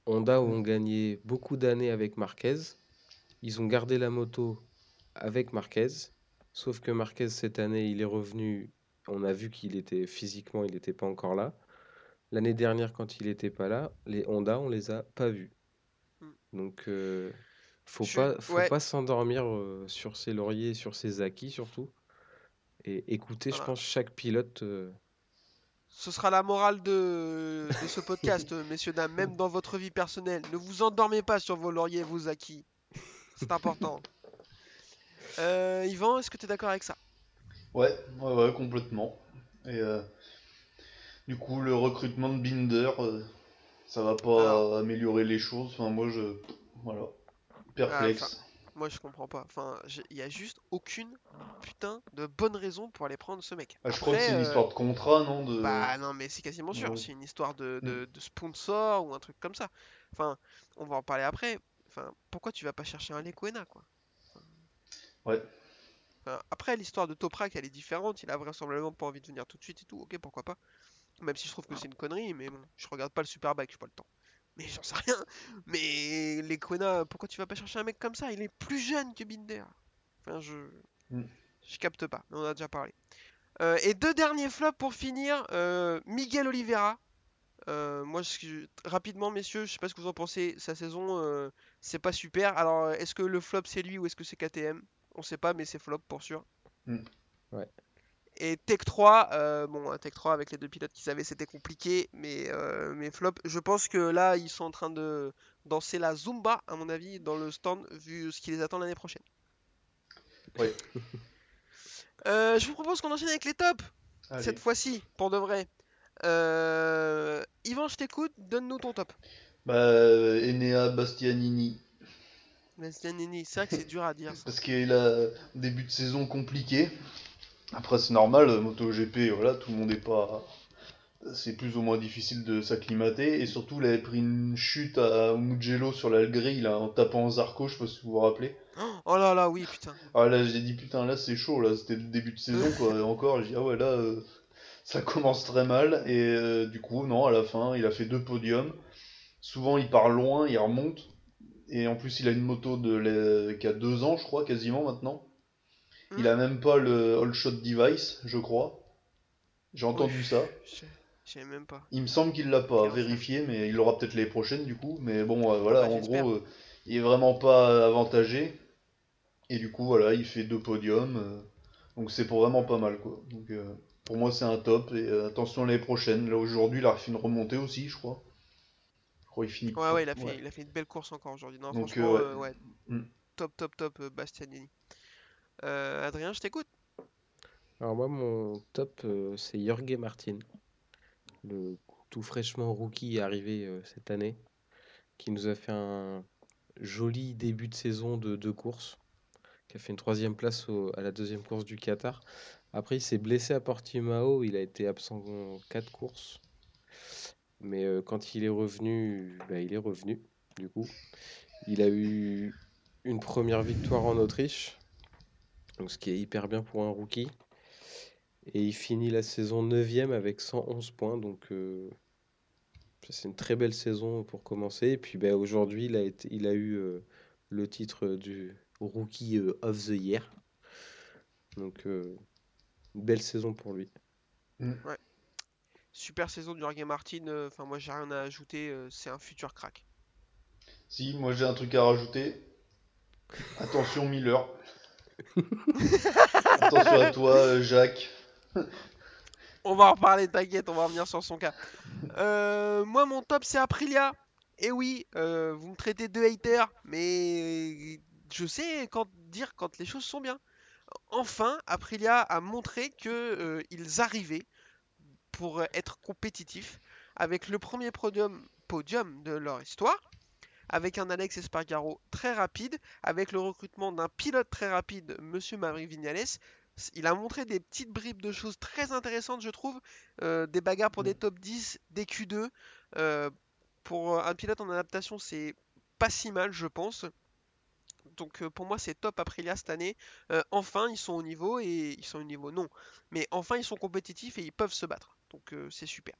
Honda ont gagné beaucoup d'années avec Marquez. Ils ont gardé la moto avec Marquez. Sauf que Marquez, cette année, il est revenu. On a vu qu'il était physiquement, il n'était pas encore là. L'année dernière, quand il n'était pas là, les Honda, on les a pas vus. Donc, euh, faut Je- pas, faut ouais. pas s'endormir euh, sur ses lauriers, sur ses acquis surtout. Et écouter, je Voilà. pense, chaque pilote. euh, Ce sera la morale de, de ce podcast, messieurs, dames, même dans votre vie personnelle. Ne vous endormez pas sur vos lauriers et vos acquis. C'est important. Euh, Yvan, est-ce que tu es d'accord avec ça? Ouais, ouais, ouais, complètement. Et euh, du coup, le recrutement de Binder, euh, ça va pas Alors. améliorer les choses. Enfin, moi, je. Voilà. Perplexe. Ah, Moi, je comprends pas. Enfin, il y a juste aucune putain de bonne raison pour aller prendre ce mec. Ah, je crois que c'est une euh, histoire de contrat, non de... Bah non, mais c'est quasiment sûr. Ouais. C'est une histoire de, Mm. de, de sponsor ou un truc comme ça. Enfin, on va en parler après. Enfin, pourquoi tu vas pas chercher un Lequena, quoi? Ouais. Enfin, après, l'histoire de Toprak, elle est différente. Il a vraisemblablement pas envie de venir tout de suite et tout. Ok, pourquoi pas. Même si je trouve que c'est une connerie, mais bon, je regarde pas le Superbike, j'ai pas le temps. Mais j'en sais rien. Mais Lequena, pourquoi tu vas pas chercher un mec comme ça? Il est plus jeune que Binder. Enfin, je. Mm. Je capte pas, mais on a déjà parlé. Euh, et deux derniers flops pour finir. euh, Miguel Oliveira. Euh, moi, je- rapidement, messieurs, je sais pas ce que vous en pensez. Sa saison, c'est pas super. Alors, est-ce que le flop c'est lui ou est-ce que c'est KTM On sait pas, mais c'est flop pour sûr. Mm. Ouais. Et Tech 3, euh, bon, un Tech 3 avec les deux pilotes qu'ils avaient, c'était compliqué, mais, euh, mais flop. Je pense que là, ils sont en train de danser la Zumba, à mon avis, dans le stand, vu ce qui les attend l'année prochaine. Ouais. Euh, je vous propose qu'on enchaîne avec les tops Allez. cette fois-ci, pour de vrai. Euh, Yvan, je t'écoute, donne-nous ton top. Bah, Enea Bastianini. Bastianini, c'est vrai que c'est dur à dire ça. Parce qu'il a un début de saison compliqué. Après, c'est normal, euh, MotoGP, voilà, tout le monde est pas. C'est plus ou moins difficile de s'acclimater. Et surtout, il avait pris une chute à Mugello sur la grille là, en tapant Zarco, je sais pas si vous vous rappelez. Oh là là, oui, putain. Ah là, j'ai dit putain, là c'est chaud, là c'était le début de saison quoi. Et encore, j'ai dit ah ouais, là euh, ça commence très mal. Et euh, du coup, non, à la fin, il a fait deux podiums. Souvent, il part loin, il remonte. Et en plus, il a une moto de qui a deux ans, je crois, quasiment maintenant. Il a même pas le All Shot Device, je crois. J'ai entendu Oui. ça. Je savais même pas. Il me semble qu'il l'a pas vérifié, mais il l'aura peut-être les prochaines du coup. Mais bon, euh, voilà, bah, en gros, euh, il est vraiment pas avantagé. Et du coup, voilà, il fait deux podiums. euh, donc c'est pour vraiment pas mal, quoi. Donc pour moi, c'est un top. Et attention l'année prochaine. Là, aujourd'hui, il a fait une remontée aussi, je crois. Je crois qu'il finit. Ouais, ouais, il a fait, il a fait une belle course encore aujourd'hui. Non, Donc, franchement, euh, ouais. Mm. Top, top, top, Bastianini. Euh, Adrien, je t'écoute. Alors moi, mon top, euh, c'est Jorge Martin, le tout fraîchement rookie arrivé euh, cette année, qui nous a fait un joli début de saison de, de course, qui a fait une troisième place à la deuxième course du Qatar. Après, il s'est blessé à Portimao, il a été absent en quatre courses. Mais quand il est revenu, bah, il est revenu, du coup. Il a eu une première victoire en Autriche, donc ce qui est hyper bien pour un rookie. Et il finit la saison 9 avec 111 points. Donc, euh, c'est une très belle saison pour commencer. Et puis, bah, aujourd'hui, il a, été, il a eu euh, le titre du Rookie euh, of the Year. Donc, euh, une belle saison pour lui. Super saison du Jorge Martin. Enfin, moi, j'ai rien à ajouter. c'est un futur crack. Si, moi j'ai un truc à rajouter. Attention Miller. Attention à toi, Jacques. On va en reparler, t'inquiète, on va revenir sur son cas. Euh, moi, mon top, c'est Aprilia. Et oui, euh, vous me traitez de hater, mais je sais quand dire quand les choses sont bien. Enfin, Aprilia a montré que euh, arrivaient pour être compétitifs avec le premier podium de leur histoire, avec un Alex Espargaro très rapide, avec le recrutement d'un pilote très rapide, Monsieur Maverick Vignales. Il a montré des petites bribes de choses très intéressantes, je trouve. Euh, des bagarres pour des top 10, des Q2. Euh, pour un pilote en adaptation, c'est pas si mal, je pense. Donc euh, pour moi, c'est top Aprilia cette année. Euh, enfin, ils sont au niveau et ils sont au niveau, non. Mais enfin, ils sont compétitifs et ils peuvent se battre. Donc euh, c'est super.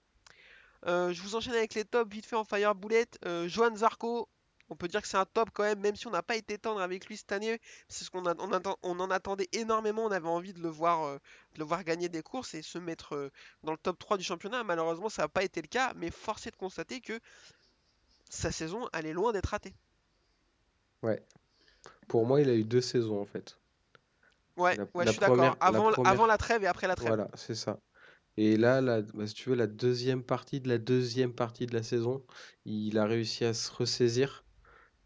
Euh, je vous enchaîne avec les tops vite fait en Fire Bullet. Johan Zarco, on peut dire que c'est un top quand même, même si on n'a pas été tendre avec lui cette année. C'est ce qu'on on, on en attendait énormément. On avait envie de le voir, euh, de le voir gagner des courses et se mettre euh, dans le top 3 du championnat. Malheureusement, ça n'a pas été le cas, mais force est de constater que sa saison, elle est loin d'être ratée. Ouais. Pour moi, il a eu deux saisons en fait. Ouais, La- ouais, la je suis d'accord. Avant, première- avant la trêve et après la trêve. Voilà, c'est ça. Et là, la, bah, si tu veux, la deuxième partie de la deuxième partie de la saison, il a réussi à se ressaisir.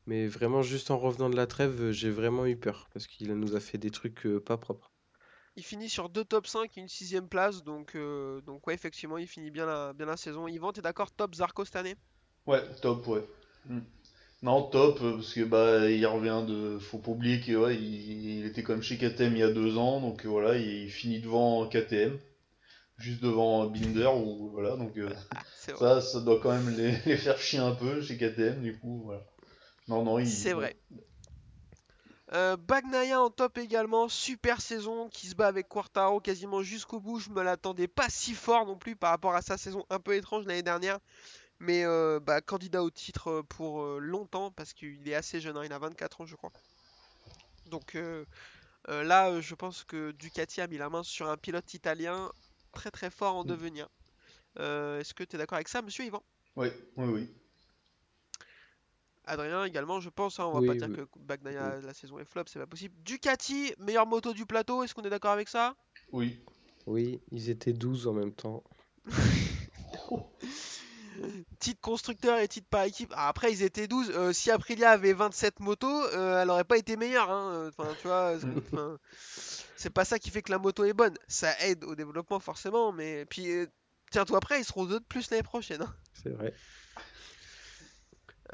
Mais vraiment, juste en revenant de la trêve, euh, j'ai vraiment eu peur parce qu'il nous a fait des trucs euh, pas propres. Il finit sur deux top 5 et une sixième place. Donc, euh, donc ouais, effectivement, il finit bien la, bien la saison. Yvan, t'es d'accord Top Zarco cette année? Ouais, top, ouais. Mm. Non, top, euh, parce que bah il revient de. Faut pas oublier qu'il ouais, il, il était quand même chez KTM il y a deux ans, donc voilà, il, il finit devant KTM, juste devant Binder, ou voilà, donc euh, C'est vrai. ça, ça doit quand même les, les faire chier un peu chez KTM, du coup, voilà. Non, non, il. C'est vrai. Euh, Bagnaia en top également, super saison qui se bat avec Quartaro quasiment jusqu'au bout. Je me l'attendais pas si fort non plus par rapport à sa saison un peu étrange l'année dernière. Mais euh, bah, candidat au titre euh, pour euh, longtemps parce qu'il est assez jeune, hein, il a 24 ans je crois. Donc là, je pense que Ducati a mis la main sur un pilote italien très très fort en Mm. devenir. Est-ce que tu es d'accord avec ça, monsieur Yvan? Oui, oui, oui. Adrien également, je pense. hein, on va Oui, pas dire que Bagnaia la saison est flop, c'est pas possible. Ducati, meilleure moto du plateau, est-ce qu'on est d'accord avec ça? Oui. Oui, ils étaient 12 en même temps. Titre constructeur et titre par équipe. Ah, après, ils étaient 12. Euh, si Aprilia avait 27 motos, euh, elle aurait pas été meilleure. hein. Enfin, tu vois, c'est pas ça qui fait que la moto est bonne. Ça aide au développement, forcément. Mais puis, euh, tiens-toi après, ils seront deux de plus l'année prochaine. hein. C'est vrai.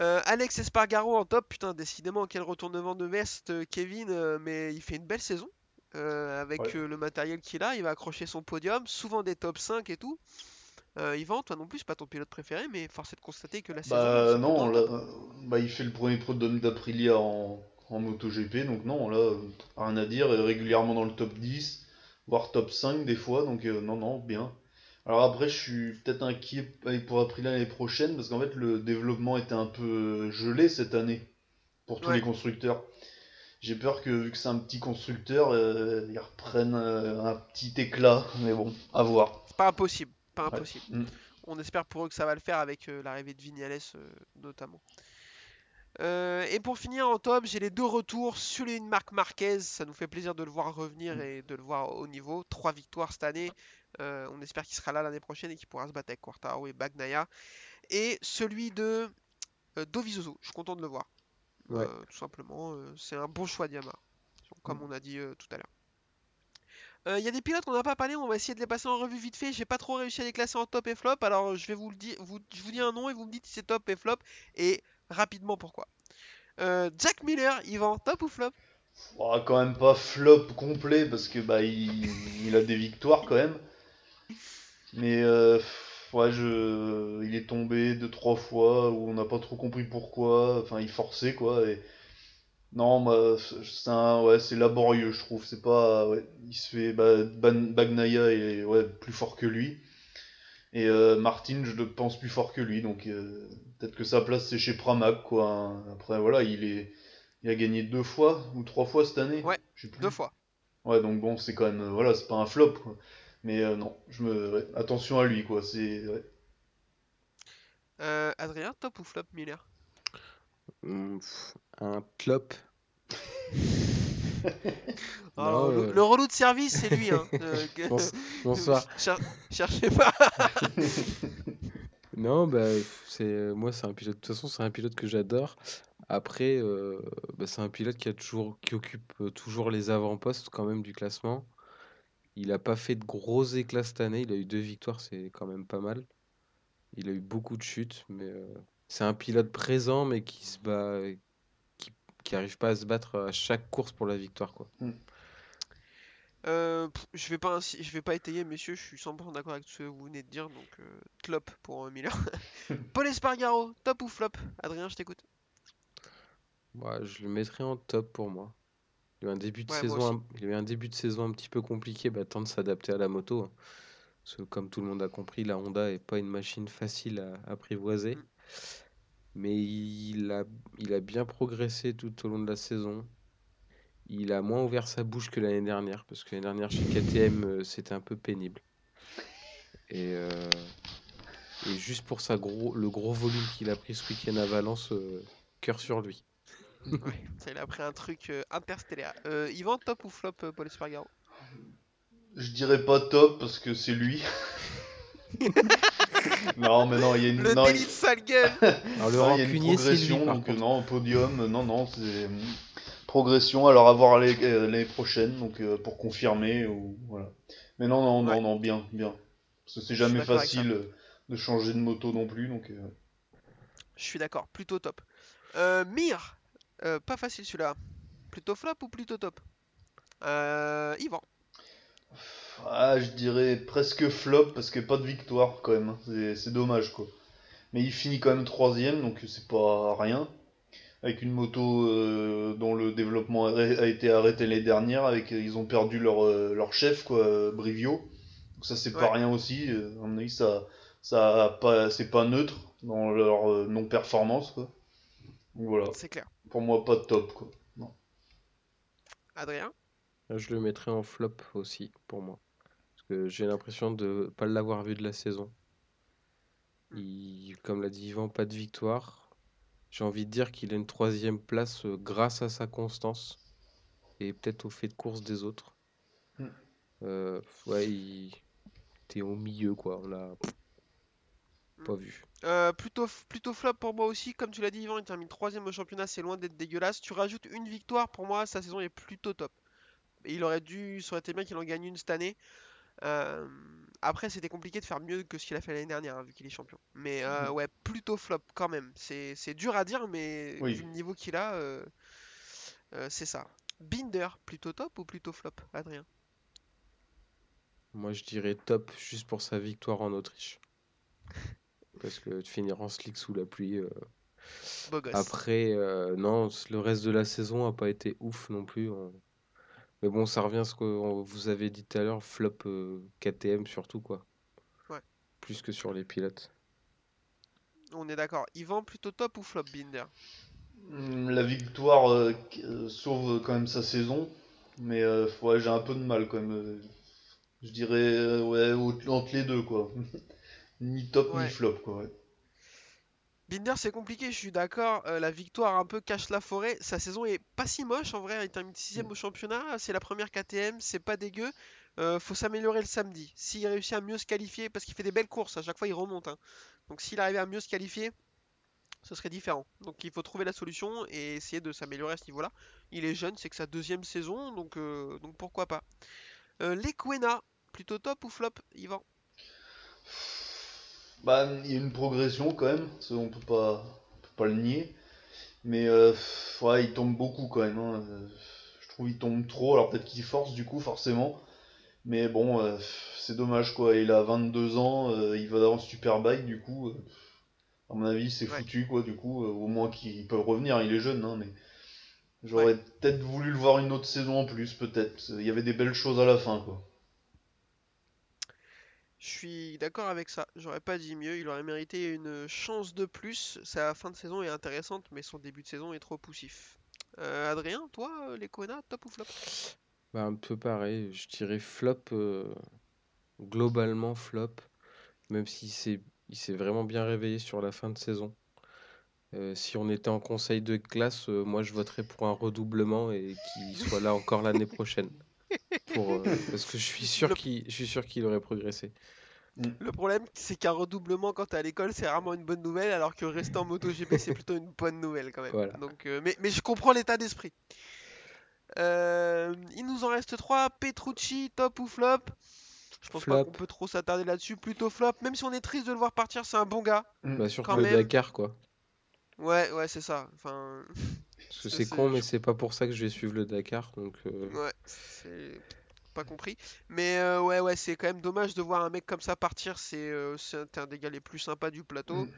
Euh, Alex Espargaro en top, putain, décidément, quel retournement de veste, euh, Kevin, euh, mais il fait une belle saison. avec Ouais. le matériel qu'il a, il va accrocher son podium, souvent des top 5 et tout. Euh, Yvan, toi non plus, pas ton pilote préféré, mais force est de constater que la saison. Bah c'est non, là, bah, il fait le premier podium d'Aprilia en, en MotoGP, donc non, là, rien à dire, et régulièrement dans le top 10, voire top 5 des fois, donc euh, non, non, bien. Alors après, je suis peut-être inquiet pour Aprilia l'année prochaine, parce qu'en fait, le développement était un peu gelé cette année, pour tous Ouais. les constructeurs. J'ai peur que, vu que c'est un petit constructeur, euh, ils reprennent euh, un petit éclat, mais bon, à voir. Pas impossible, pas impossible. Mm. On espère pour eux que ça va le faire avec euh, l'arrivée de Vignales notamment. Euh, et pour finir en top, j'ai les deux retours. De Marc Marquez, ça nous fait plaisir de le voir revenir Mm. et de le voir au niveau. Trois victoires cette année. Euh, on espère qu'il sera là l'année prochaine et qu'il pourra se battre avec Quartaro et Bagnaia. Et celui de euh, Dovizioso, je suis content de le voir. Ouais. Euh, tout simplement, c'est un bon choix de Yamaha, comme on a dit tout à l'heure. Euh, Il y a des pilotes qu'on n'a pas parlé, on va essayer de les passer en revue vite fait. J'ai pas trop réussi à les classer en top et flop, alors je vais vous le dire, vous, je vous dis un nom et vous me dites si c'est top et flop et rapidement pourquoi. Euh, Jack Miller, Yvan, top ou flop? Oh, quand même pas flop complet parce que bah il, a des victoires quand même. Mais euh, ouais, je, il est tombé deux trois fois où on n'a pas trop compris pourquoi. Enfin, il forçait quoi. Et non, bah, c'est ouais, c'est laborieux, je trouve. C'est pas, ouais, il se fait bah, Bagnaia est ouais, plus fort que lui. Et euh, Martin, je le pense plus fort que lui. Donc euh, peut-être que sa place c'est chez Pramac quoi. Après voilà, il est il a gagné deux fois ou trois fois cette année. Ouais, Je sais plus. Deux fois. Ouais, donc bon, c'est quand même, euh, voilà, c'est pas un flop, quoi. Mais euh, non, je me, ouais, attention à lui, quoi. C'est, ouais. Euh, Adrien, top ou flop Miller? Pff, un clop. Ah, Non, le, euh, le relou de service, c'est lui. Hein. Euh, Bonsoir. Cher- cherchez pas. Non, bah, c'est euh, moi, c'est un pilote. De toute façon, c'est un pilote que j'adore. Après, euh, bah, c'est un pilote qui a toujours, qui occupe euh, toujours les avant-postes quand même du classement. Il a pas fait de gros éclats cette année. Il a eu deux victoires, c'est quand même pas mal. Il a eu beaucoup de chutes, mais c'est un pilote présent, mais qui se bat, qui, qui arrive pas à se battre à chaque course pour la victoire, quoi. Euh, je vais pas je vais pas étayer messieurs, je suis 100% d'accord avec ce que vous venez de dire donc euh, top pour euh, Miller. Paul Espargaro, top ou flop? Adrien, je t'écoute. Ouais, je le mettrais en top pour moi. Il a eu un début de Ouais, saison, un- il a eu un début de saison un petit peu compliqué, bah, temps de s'adapter à la moto. hein. Parce que comme tout le monde a compris, la Honda est pas une machine facile à apprivoiser. Mm. Mais il a, il a bien progressé tout au long de la saison. Il a moins ouvert sa bouche que l'année dernière, parce que l'année dernière chez KTM, euh, c'était un peu pénible. Et, euh, et juste pour sa gros, le gros volume qu'il a pris ce week-end à Valence, euh, cœur sur lui. Ouais, ça, il a pris un truc euh, interstellaire. Euh, Yvan, top ou flop, euh, Paul Espargaro? Je dirais pas top parce que c'est lui. non, mais non, il y a une, Le non, délit il- de sale gueule Alors le non, il y a une rancunier, c'est lui, progression, par donc non, podium, non, non, c'est progression. Alors à voir l'année euh, prochaine, donc euh, pour confirmer ou voilà. Mais non, non, non, Ouais. non, bien, bien. Parce que c'est jamais facile euh, de changer de moto non plus, donc. euh, Je suis d'accord, plutôt top. Euh, Mir, pas facile celui-là. Plutôt flop ou plutôt top? Euh, Yvan. Ah, je dirais presque flop parce que pas de victoire quand même. hein. C'est c'est dommage quoi. Mais il finit quand même troisième donc c'est pas rien. Avec une moto euh, dont le développement a a été arrêté l'année dernière, avec ils ont perdu leur, euh, leur chef quoi, Brivio. Donc ça c'est pas rien aussi. Euh, À mon avis ça ça a pas c'est pas neutre dans leur euh, non performance quoi. Donc voilà. C'est clair. Pour moi pas de top quoi. Adrien? Je le mettrais en flop aussi, pour moi. Parce que j'ai l'impression de pas l'avoir vu de la saison. Il, comme l'a dit Yvan, pas de victoire. J'ai envie de dire qu'il a une troisième place euh, grâce à sa constance et peut-être au fait de course des autres. Mm. Euh, ouais, il était au milieu, quoi. On l'a pas vu. Euh, plutôt, plutôt flop pour moi aussi, comme tu l'as dit Yvan, il termine troisième au championnat, c'est loin d'être dégueulasse. Tu rajoutes une victoire, pour moi, sa saison est plutôt top. Et il aurait dû, ça aurait été bien qu'il en gagne une cette année. Euh, après, c'était compliqué de faire mieux que ce qu'il a fait l'année dernière, hein, vu qu'il est champion. Mais euh, ouais, plutôt flop quand même. C'est c'est dur à dire, mais Oui. vu le niveau qu'il a, euh, euh, c'est ça. Binder, plutôt top ou plutôt flop, Adrien? Moi, je dirais top juste pour sa victoire en Autriche. Parce que de finir en slick sous la pluie. euh, Beau gosse. Après, euh, non, le reste de la saison a pas été ouf non plus. on- Mais bon, ça revient à ce que vous avez dit tout à l'heure, flop euh, KTM surtout, quoi. Ouais. Plus que sur les pilotes. On est d'accord. Yvan, plutôt top ou flop, Binder? Hum, La victoire euh, euh, sauve quand même sa saison, mais euh, ouais, j'ai un peu de mal quand même. Je dirais euh, ouais, entre les deux quoi. Ni top Ouais. ni flop quoi. ouais. Binder, c'est compliqué, je suis d'accord. euh, la victoire un peu cache la forêt. Sa saison est pas si moche en vrai. Il termine 6 au championnat. C'est la première KTM. C'est pas dégueu. Euh, faut s'améliorer le samedi. S'il réussit à mieux se qualifier, parce qu'il fait des belles courses, à chaque fois il remonte. hein. Donc s'il arrivait à mieux se qualifier, ce serait différent. Donc il faut trouver la solution et essayer de s'améliorer à ce niveau-là. Il est jeune, c'est que sa deuxième saison, donc, euh, donc pourquoi pas. Euh, Lequena, plutôt top ou flop, Yvan? Bah, il y a une progression quand même, ça, on peut pas, on peut pas le nier. Mais euh, ouais, il tombe beaucoup quand même. hein, euh, Je trouve qu'il tombe trop, alors peut-être qu'il force du coup forcément. Mais bon, euh, c'est dommage quoi. Il a 22 ans, euh, il va dans Superbike du coup. à mon avis, c'est Ouais. foutu quoi. Du coup, au moins qu'il peut revenir. Il est jeune, hein, mais j'aurais peut-être voulu le voir une autre saison en plus, peut-être. Il y avait des belles choses à la fin quoi. Je suis d'accord avec ça, j'aurais pas dit mieux, il aurait mérité une chance de plus. Sa fin de saison est intéressante, mais son début de saison est trop poussif. Euh, Adrien, toi, euh, les Kona, top ou flop? Bah, un peu pareil, je dirais flop, euh, globalement flop, même s'il s'est il s'est vraiment bien réveillé sur la fin de saison. Euh, si on était en conseil de classe, euh, moi je voterais pour un redoublement et qu'il soit là encore l'année prochaine. Pour, euh, parce que je suis sûr Le- qu'il je suis sûr qu'il aurait progressé. Le problème, c'est qu'un redoublement quand t'es à l'école, c'est rarement une bonne nouvelle, alors que rester en MotoGP, c'est plutôt une bonne nouvelle quand même. Voilà. Donc, euh, mais, mais je comprends l'état d'esprit. Euh, il nous en reste trois. Petrucci, top ou flop? Je pense pas qu'on peut trop s'attarder là-dessus. Plutôt flop, même si on est triste de le voir partir, c'est un bon gars. Bah, surtout le. Dakar, quoi. Ouais, ouais, c'est ça. Enfin, Parce que c'est con, mais c'est pas pour ça que je vais suivre le Dakar. Donc, euh, Ouais, c'est pas compris. Mais euh, ouais, ouais, c'est quand même dommage de voir un mec comme ça partir. C'est euh, c'est un des gars les plus sympas du plateau. Mm.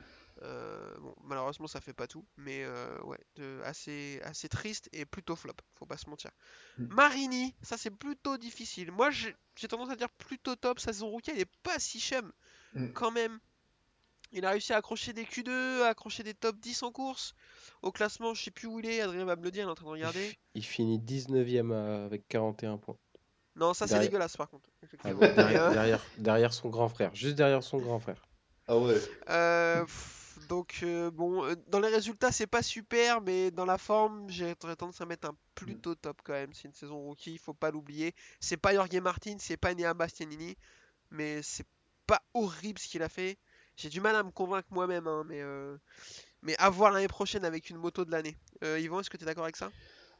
Euh, bon, malheureusement, ça fait pas tout. Mais euh, ouais, de- assez, assez triste et plutôt flop, faut pas se mentir. Mm. Marini, ça c'est plutôt difficile. Moi, j'ai j'ai tendance à dire plutôt top. Sa saison rookie, elle est pas si chum Mm. quand même. Il a réussi à accrocher des Q2, à accrocher des top 10 en course. Au classement, je sais plus où il est, Adrien va me le dire, il est en train de regarder. il finit 19ème à- avec 41 points. Non, ça c'est dégueulasse par contre. Ah bon, derrière, euh, derrière, derrière son grand frère, juste derrière son grand frère. Ah ouais. euh, pff, Donc euh, bon, euh, dans les résultats c'est pas super, mais dans la forme j'ai tendance à mettre un plutôt top quand même. C'est une saison rookie, il faut pas l'oublier. C'est pas Jorge Martin, c'est pas Nea Bastianini, mais c'est pas horrible ce qu'il a fait. J'ai du mal à me convaincre moi-même, hein, mais euh, mais à voir l'année prochaine avec une moto de l'année. Euh, Yvan, est-ce que tu es d'accord avec ça?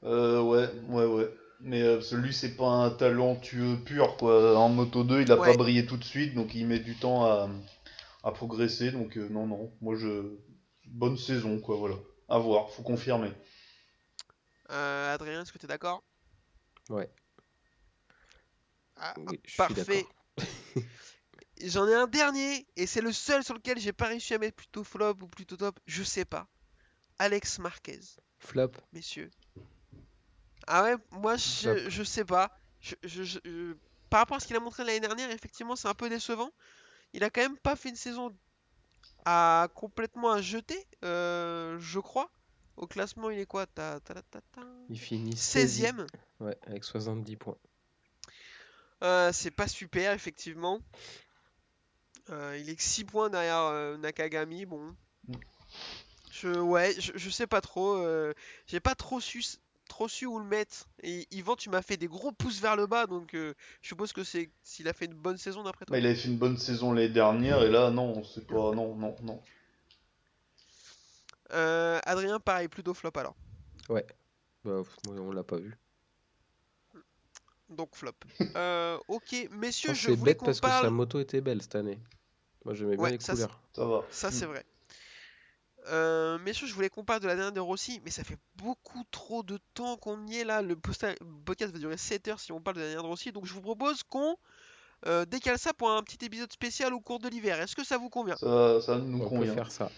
Euh, ouais, ouais, ouais. Mais euh, parce que lui, c'est pas un talentueux pur, quoi. En Moto 2, il a Ouais. pas brillé tout de suite, donc il met du temps à, à progresser. Donc, euh, non, non. Moi, je. Bonne saison, quoi, voilà. À voir, faut confirmer. Euh, Adrien, est-ce que tu es d'accord? Ouais. Ah, Oui, Parfait. J'en ai un dernier, et c'est le seul sur lequel j'ai pas réussi à mettre plutôt flop ou plutôt top, je sais pas. Alex Marquez, Flop. messieurs. Ah ouais, moi je, je sais pas. Je- je- Par rapport à ce qu'il a montré l'année dernière, effectivement, c'est un peu décevant. Il a quand même pas fait une saison à complètement à jeter, euh, je crois. Au classement, il est quoi? Ta- ta- ta- ta- ta- Il finit 16ème. Ouais, avec 70 points. Euh, c'est pas super, effectivement. Euh, il est que 6 points derrière euh, Nakagami. Bon. Mm. Je, ouais, je, je sais pas trop. euh, J'ai pas trop su, trop su où le mettre. Et Yvan, tu m'as fait des gros pouces vers le bas. Donc euh, je suppose que c'est s'il a fait une bonne saison d'après toi. Bah, il avait fait une bonne saison l'année dernière, et là, non, c'est pas. Non, non, non. Euh, Adrien, pareil, plutôt flop alors. Bah, pff, moi, on l'a pas vu. Donc flop. Euh, ok, messieurs, je c'est voulais bête parce que sa moto était belle cette année. Moi, j'aimais bien Ouais, les ça, c'est- couleurs. Ça va. Ça, c'est Mm. vrai. Euh, messieurs, je voulais qu'on parle de la dernière de Rossi, mais ça fait beaucoup trop de temps qu'on y est là. Le podcast va durer 7 heures si on parle de la dernière de Rossi. Donc, je vous propose qu'on euh, décale ça pour un petit épisode spécial au cours de l'hiver. Est-ce que ça vous convient? Ça, ça nous On peut convient. faire ça.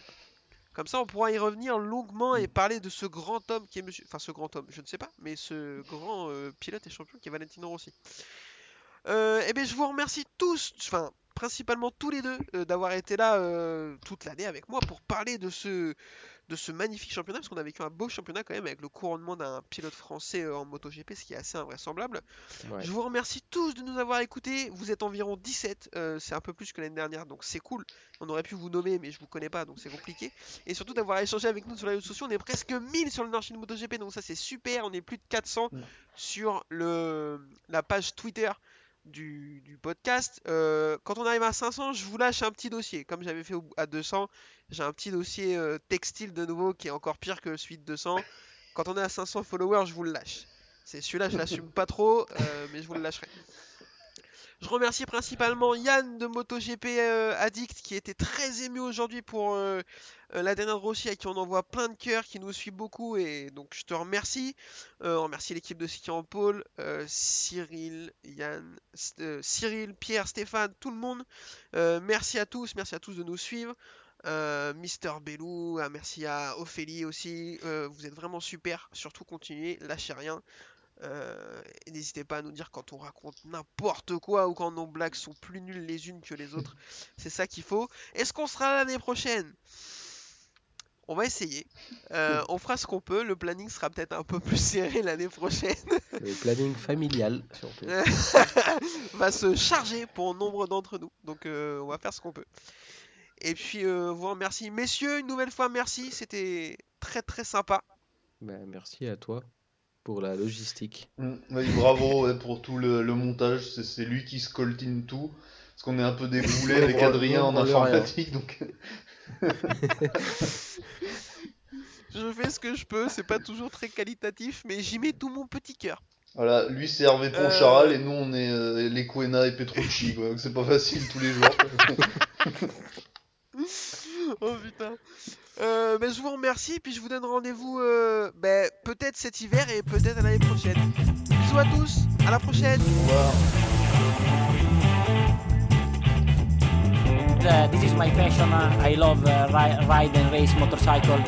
Comme ça, on pourra y revenir longuement et parler de ce grand homme qui est monsieur. Enfin, ce grand homme, je ne sais pas, mais ce grand euh, pilote et champion qui est Valentino Rossi. Euh, eh bien, je vous remercie tous, enfin, principalement tous les deux, euh, d'avoir été là euh, toute l'année avec moi pour parler de ce, de ce magnifique championnat, parce qu'on a vécu un beau championnat quand même avec le couronnement d'un pilote français euh, en MotoGP, ce qui est assez invraisemblable. Ouais. Je vous remercie tous de nous avoir écoutés. Vous êtes environ 17, euh, c'est un peu plus que l'année dernière, donc c'est cool. On aurait pu vous nommer, mais je vous connais pas, donc c'est compliqué. Et surtout d'avoir échangé avec nous sur les réseaux sociaux. On est presque 1000 sur le Nord MotoGP, donc ça c'est super. On est plus de 400 Ouais. sur le, la page Twitter du, du podcast. Euh, quand on arrive à 500, je vous lâche un petit dossier. Comme j'avais fait à 200, j'ai un petit dossier euh, textile de nouveau qui est encore pire que celui de 200. Quand on est à 500 followers, je vous le lâche. C'est celui-là, je l'assume pas trop, euh, mais je vous le lâcherai. Je remercie principalement Yann de MotoGP euh, Addict qui était très ému aujourd'hui pour euh, euh, la dernière de Rossi à qui on envoie plein de cœurs, qui nous suit beaucoup et donc je te remercie. On remercie l'équipe de Ski en Pôle, Cyril, Yann, Cyril, Pierre, Stéphane, tout le monde. Merci à tous, merci à tous de nous suivre. Mister Bellou, ah, merci à Ophélie aussi. Vous êtes vraiment super. Surtout continuez, lâchez rien. Euh, et N'hésitez pas à nous dire quand on raconte n'importe quoi ou quand nos blagues sont plus nulles les unes que les autres. C'est ça qu'il faut. Est-ce qu'on sera l'année prochaine? On va essayer. Euh, on fera ce qu'on peut. Le planning sera peut-être un peu plus serré l'année prochaine. Le planning familial, surtout. va se charger pour nombre d'entre nous. Donc euh, on va faire ce qu'on peut. Et puis euh, vous remercie. Messieurs, une nouvelle fois merci. C'était très très sympa. Bah, merci à toi pour la logistique. Mm, oui, bravo ouais, pour tout le, le montage, c'est c'est lui qui scoltine tout. Parce qu'on est un peu déboulé avec On Adrien en informatique, donc Je fais ce que je peux. C'est pas toujours très qualitatif, mais j'y mets tout mon petit cœur. voilà, lui c'est Hervé Poncharal et nous on est euh, les Quena et Petrucci, quoi, donc c'est pas facile tous les jours. oh putain. Euh, ben, je vous remercie, puis je vous donne rendez-vous euh, ben, peut-être cet hiver et peut-être à l'année prochaine. Bisous à tous, à la prochaine. Au revoir. Uh, this is my passion. I love uh, ri- ride and race motorcycle.